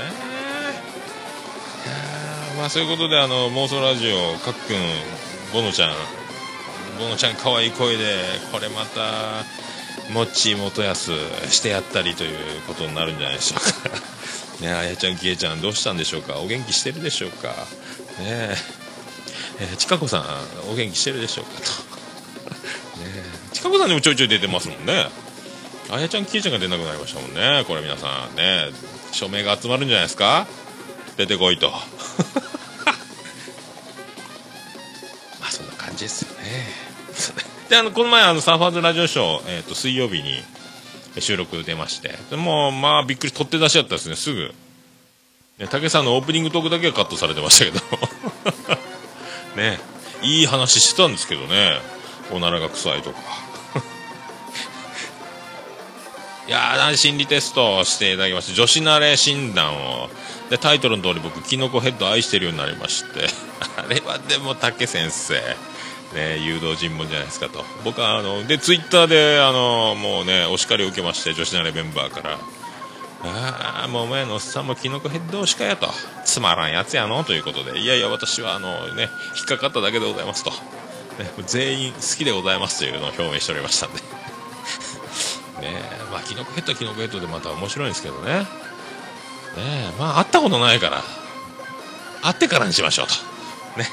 まあそういうことであの妄想ラジオかっくんボノちゃんボノちゃん可愛いい声でこれまたもっち元康してやったりということになるんじゃないでしょうか。ねあやちゃんきえちゃんどうしたんでしょうか？お元気してるでしょうか？ねえ。えちかこさんお元気してるでしょうか？と。ねえ。ちかこさんでもちょいちょい出てますもんね。あやちゃんきえちゃんが出なくなりましたもんね。これ皆さん。ね署名が集まるんじゃないですか？出てこいと。まあそんな感じですよね。であのこの前あのサーファーズラジオショー、えーと水曜日に収録出まして。でもまあびっくり取って出しちゃったですねすぐ。ね武さんのオープニングトークだけはカットされてましたけど。ね。いい話してたんですけどね。おならが臭いとか。いやー心理テストをしていただきまして女子慣れ診断を。でタイトルの通り僕キノコヘッド愛してるようになりまして。あれはでも武先生。ね、誘導尋問じゃないですかと。僕はあのでツイッターであのもうねお叱りを受けまして女子なれメンバーから。ああもう前のおっさんもキノコヘッドしかやと。つまらんやつやの。ということで。いやいや私はあのね引っかかっただけでございますと、ね、全員好きでございます。というのを表明しておりましたんで。ねまあキノコヘッドキノコヘッドでまた面白いんですけどね。ねまあ会ったことないから。会ってからにしましょうと。ね。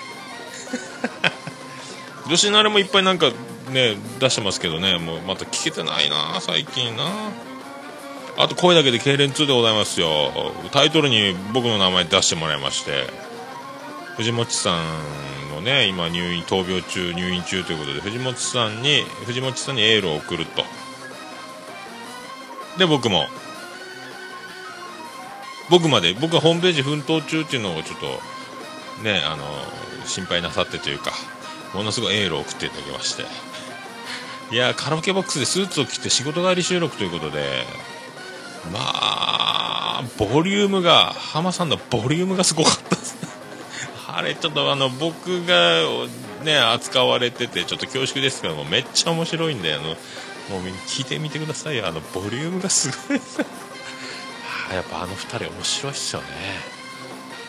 女子のあれもいっぱいなんかね出してますけどね。もうまた聞けてないな最近な。あと声だけで痙攣2でございますよ。タイトルに僕の名前出してもらいまして。藤本さんのね今入院闘病中入院中ということで藤本さんに藤本さんにエールを送ると。で僕も。僕まで僕はホームページ奮闘中っていうのをちょっとねあの心配なさってというか。ものすごいエールを送っていただきまして。いやカラオケボックスでスーツを着て仕事帰り収録ということでまあボリュームが浜さんのボリュームがすごかったです あれちょっとあの僕がね扱われててちょっと恐縮ですけどもめっちゃ面白いんであのもう聞いてみてくださいよ。あのボリュームがすごいです。やっぱあの2人面白いっすよね。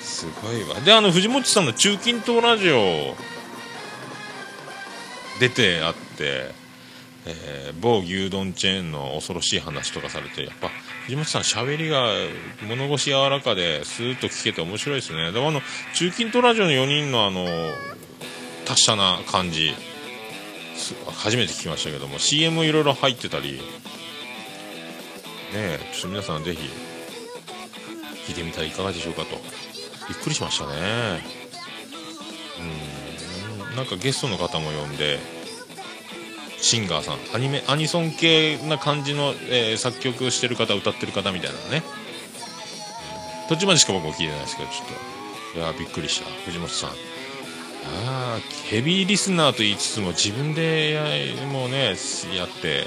すごいわ。であの藤本さんの中近東ラジオ出てあって、えー某牛丼チェーンの恐ろしい話とかされてやっぱ藤本さん喋りが物腰柔らかでスーッと聞けて面白いですね。でもあの中近東ラジオの4人のあの達者な感じ初めて聞きましたけども CM いろいろ入ってたりねえちょっと皆さんぜひ聞いてみたらいかがでしょうかと。びっくりしましたね。うん。なんかゲストの方も呼んでシンガーさんアニメアニソン系な感じの、えー作曲をしてる方歌ってる方みたいなのね。途中までしか僕も聞いてないですけどちょっと。いやびっくりした。藤本さん。ああヘビーリスナーと言いつつも自分でやもうねやって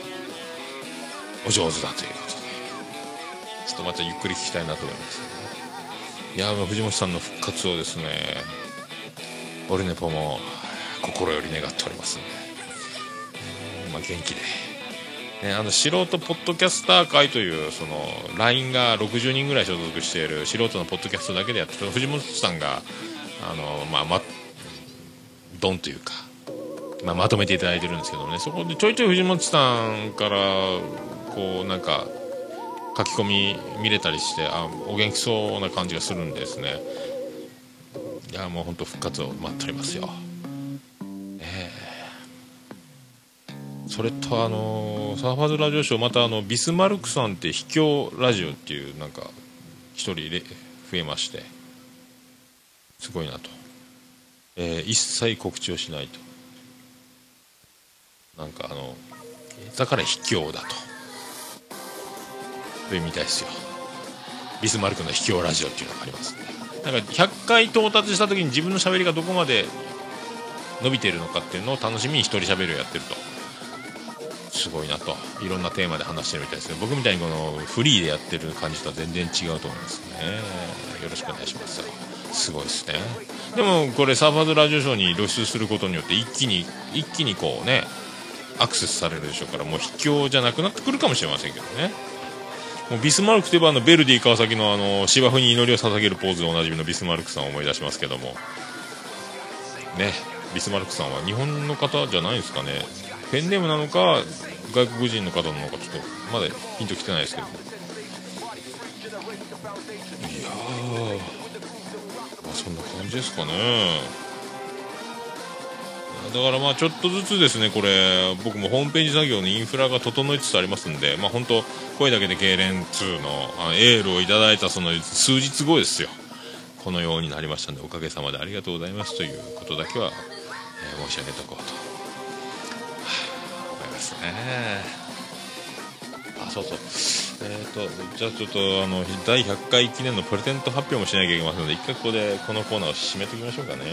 お上手だということで。ちょっとまたゆっくり聞きたいなと思います、いやー藤本さんの復活をですねオルネポも心より願っておりますんで。まあ元気で、ね、あの素人ポッドキャスター会というその LINE が60人ぐらい所属している素人のポッドキャストだけでやってる藤本さんがあの、まあま、ドンというか、まあ、まとめていただいてるんですけどね。そこでちょいちょい藤本さんからこうなんか書き込み見れたりしてあお元気そうな感じがするんでですね。いやもう本当復活を待っておりますよ。それとあのサーファーズラジオショーまたあのビスマルクさんって秘境ラジオっていうなんか一人れ増えましてすごいなと、えー一切告知をしないと。なんかあのだから秘境だと。というみたいですよ。ビスマルクの秘境ラジオっていうのがありますね。なんか100回到達した時に自分の喋りがどこまで伸びてるのかっていうのを楽しみに一人喋りをやってると。すごいなと。いろんなテーマで話してるみたいですね。僕みたいにこのフリーでやってる感じとは全然違うと思いますね。よろしくお願いしますすごいですね。でもこれサーファーズラジオショーに露出することによって一気に一気にこうねアクセスされるでしょうからもう秘境じゃなくなってくるかもしれませんけどね。もうビスマルクといえばあのベルディ川崎のあの芝生に祈りを捧げるポーズでおなじみのビスマルクさんを思い出しますけども。ねビスマルクさんは日本の方じゃないんですかね。ペンネームなのか外国人の方なのかちょっとまだピンときてないですけど。いやーまあそんな感じですかね。だからまあちょっとずつですねこれ。僕もホームページ作業のインフラが整いつつありますんでまあ本当声だけで痙攣2のあのエールをいただいたその数日後ですよ。このようになりましたんでおかげさまでありがとうございますということだけは、えー申し上げとこうと、あそうそう。えー、とじゃあちょっとあの第100回記念のプレゼント発表もしなきゃいけませんので一回ここでこのコーナーを締めておきましょうかね。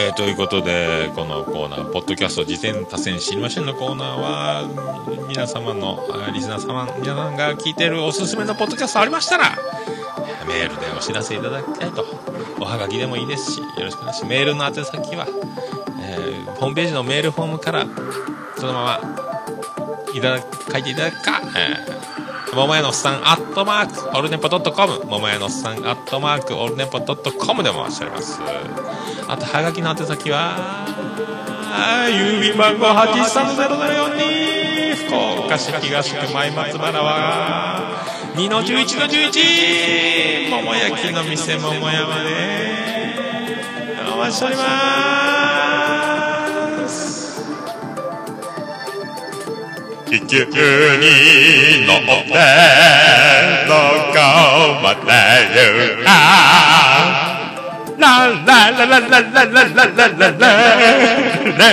えーということでこのコーナー「ポッドキャスト事前多戦知りません」のコーナーは皆様のリスナー様皆さんが聞いてるおすすめのポッドキャストありましたらメールでお知らせいただきたいとおはがきでもいいですしよろしくお願いします。メールの宛先は、えーホームページのメールフォームからそのままいただ書いていただくか、えー桃屋のおっさんアットマークオルネポドットコム。桃屋のおっさんアットマークオルネポドットコムでもおっしゃいます。あとはがきの宛先は郵便番号83004福岡市東区前松原は2の11の11桃焼きの店桃山でお待ちしております。気球に乗ってどこまで行ララララララララララララララ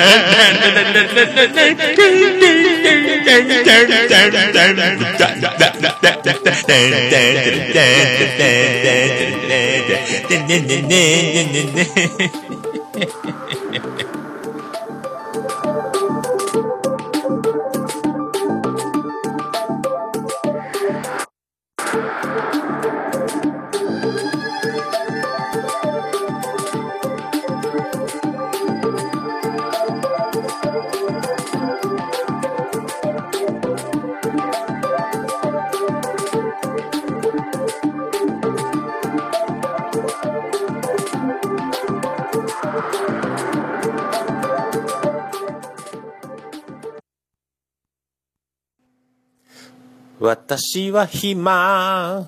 私は暇。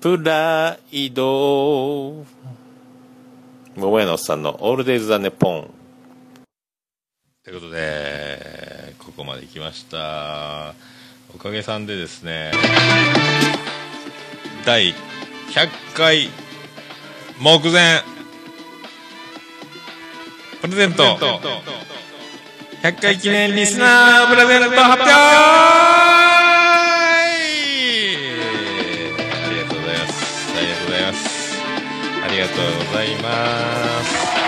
プライド。桃屋のおっさんのオールデイズ・ザ・ネポン。ということでここまで来ました。おかげさんでですね第100回目前。プレゼント100回記念リスナープレゼント発表ありがとうございますありがとうございます。ありがとうございます。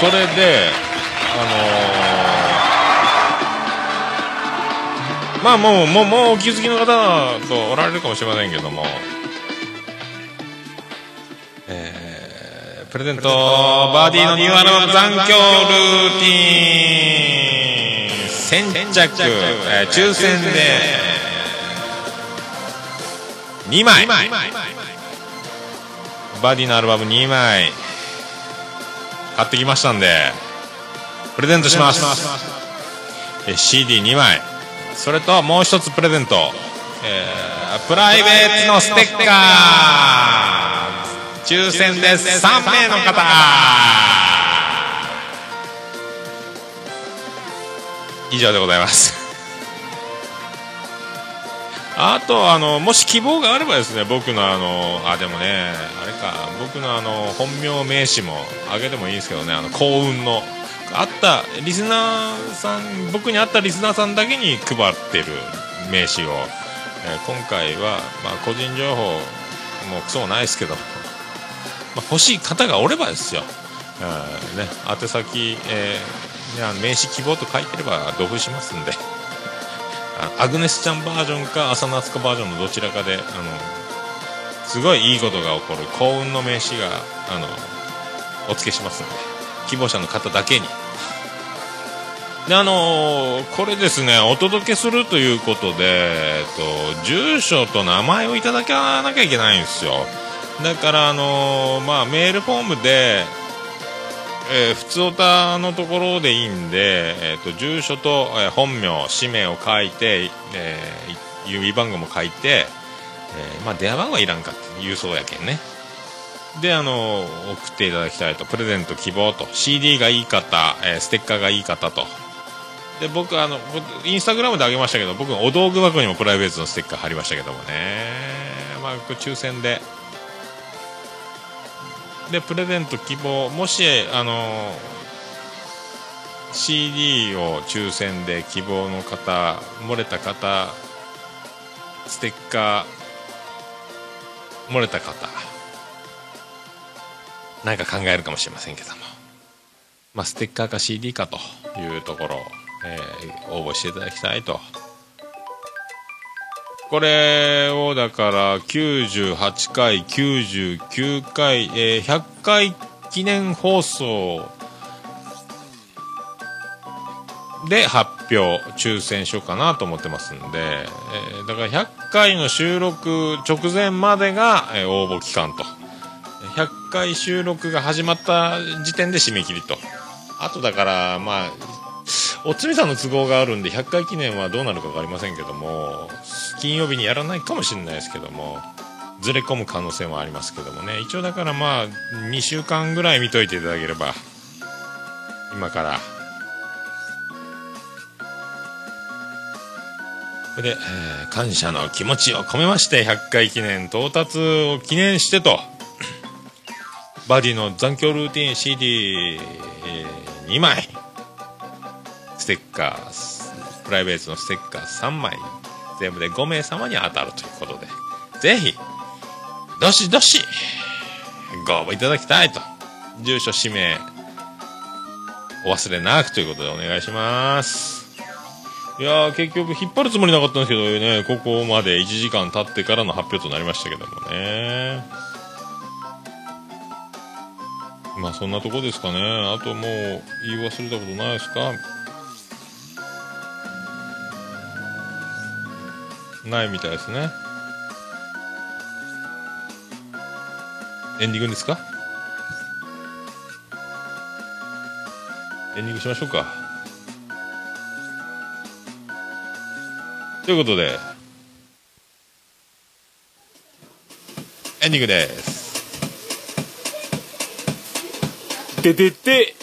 それであのー、まあもうもうもうお気づきの方とおられるかもしれませんけどもプレゼント。バーディーのニューアルバム残響ルーティーン。先着、えー、抽選で。2枚。バーディーのアルバム2枚。買ってきましたんで。プレゼントします。CD2 枚。それともう一つプレゼント、えー、プライベートのステッカー抽選です。3名の方。以上でございます。あとあのもし希望があればですね僕のあのあでもねあれか僕のあの本名名刺もあげてもいいんですけどねあの幸運のあったリスナーさん僕に会ったリスナーさんだけに配ってる名刺を、えー、今回は、まあ、個人情報もうクソもないですけど、まあ、欲しい方がおればですよ、えー、ね、宛先、えー、名刺希望と書いてれば同封しますんで。アグネスちゃんバージョンか浅野敦子バージョンのどちらかであのすごいいいことが起こる幸運の名刺があのお付けしますので。希望者の方だけに。であのー、これですねお届けするということで、えっと、住所と名前をいただかなきゃいけないんですよ。だからあのー、まあ、メールフォームで、えー、普通歌のところでいいんで、えーと、住所と、え本名氏名を書いて、え郵便番号も書いて、えまあ、電話番号はいらんかって郵送やけんね。であの送っていただきたいと。プレゼント希望と。CD がいい方、えステッカーがいい方と。で僕あのインスタグラムであげましたけど僕お道具箱にもプライベートのステッカー貼りましたけどもね。まあ抽選で。でプレゼント希望もしあの CD を抽選で希望の方漏れた方ステッカー漏れた方何か考えるかもしれませんけどもまあステッカーか CD かというところえー、応募していただきたいと。これをだから98回、99回、えー、100回記念放送で発表、抽選しようかなと思ってますんで、えー、だから100回の収録直前までが、えー、応募期間と。100回収録が始まった時点で締め切りと。あとだから、まあ、おつみさんの都合があるんで100回記念はどうなるか分かりませんけども金曜日にやらないかもしれないですけどもずれ込む可能性もありますけどもね。一応だからまあ2週間ぐらい見といていただければ今から。で、えー、感謝の気持ちを込めまして100回記念到達を記念してと。バディの残響ルーティン CD2、えー、枚。ステッカー、プライベートのステッカー3枚、全部で5名様に当たるということで、ぜひ、どしどし、ご応募いただきたいと。住所、氏名、お忘れなくということでお願いします。いやー、結局引っ張るつもりなかったんですけどね、ここまで1時間経ってからの発表となりましたけどもね。まあそんなとこですかね。あともう言い忘れたことないですか？ないみたいですね。エンディングですか？エンディングしましょうか。ということで、エンディングです。ててて、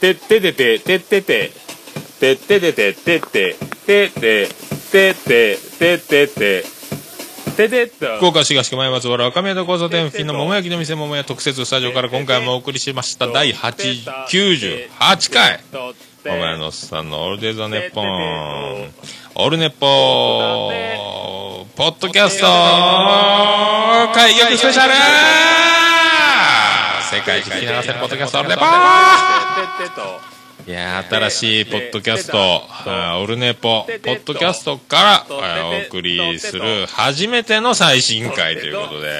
てててて、ててて、てててて、てて、てて、てて、てってて、ててっと。福岡市東区前松原若宮と交差点付近の桃焼きの店桃屋特設スタジオから今回もお送りしました第8 98回。桃屋のおっさんのオールデイズ・ザ・ネッポン。オールネッポポッドキャスト開局スペシャル。世界一聞き流せるポッドキャストオールネッポいや新しいポッドキャスト、オルネポ、ポッドキャストからお送りする初めての最新回ということで、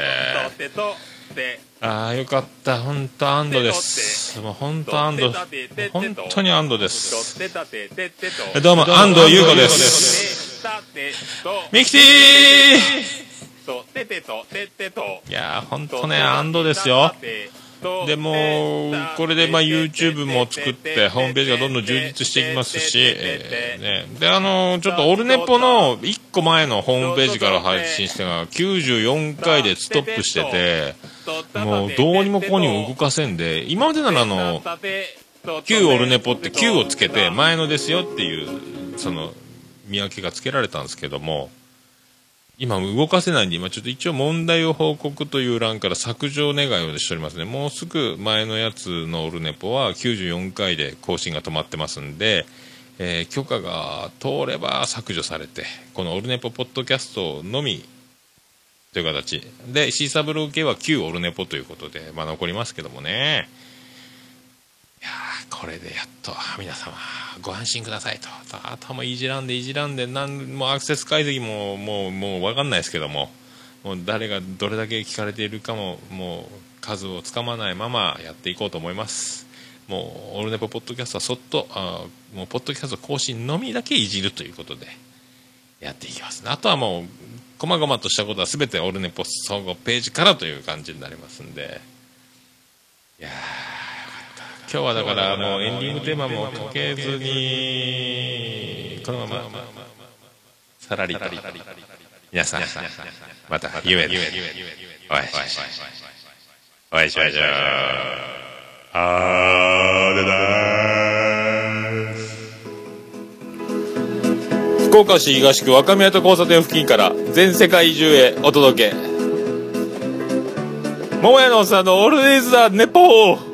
ああ、よかった。本当安堵です。もう本当安堵。本当に安堵です。どうも、安藤優子です。ミキティいやー、本当ね、安堵ですよ。でも、これでまあ YouTube も作って、ホームページがどんどん充実していきますし、えーね、で、あのちょっとオルネポの1個前のホームページから配信してが94回でストップしてて、もうどうにもこうにも動かせんで、今までならあの、旧オルネポって旧をつけて前のですよっていう、その、見分けがつけられたんですけども、今動かせないんで、今ちょっと一応問題を報告という欄から削除願いをしておりますね。もうすぐ前のやつのオルネポは94回で更新が止まってますんで、えー許可が通れば削除されて、このオルネポポッドキャストのみという形で、シーサブロー系は旧オルネポということで、まあ残りますけどもね。これでやっと皆様ご安心くださいと。あともいじらんでいじらんでなんもうアクセス解析ももうもう分かんないですけども。もう誰がどれだけ聞かれているかももう数をつかまないままやっていこうと思います。もうオルネポポッドキャストはそっとあもうポッドキャスト更新のみだけいじるということでやっていきます。あとはもう細々としたことは全てオールネポ総合ページからという感じになりますんで。いやー。今日はだからもうエンディングテーマもかけずにこのままさらりと。皆さんまた夢でお会いしましょう。お会いしましょう。あーでだー。福岡市東区若宮と交差点付近から全世界中へお届け。桃屋のおっさんのオールディーズ・ザ・ネポー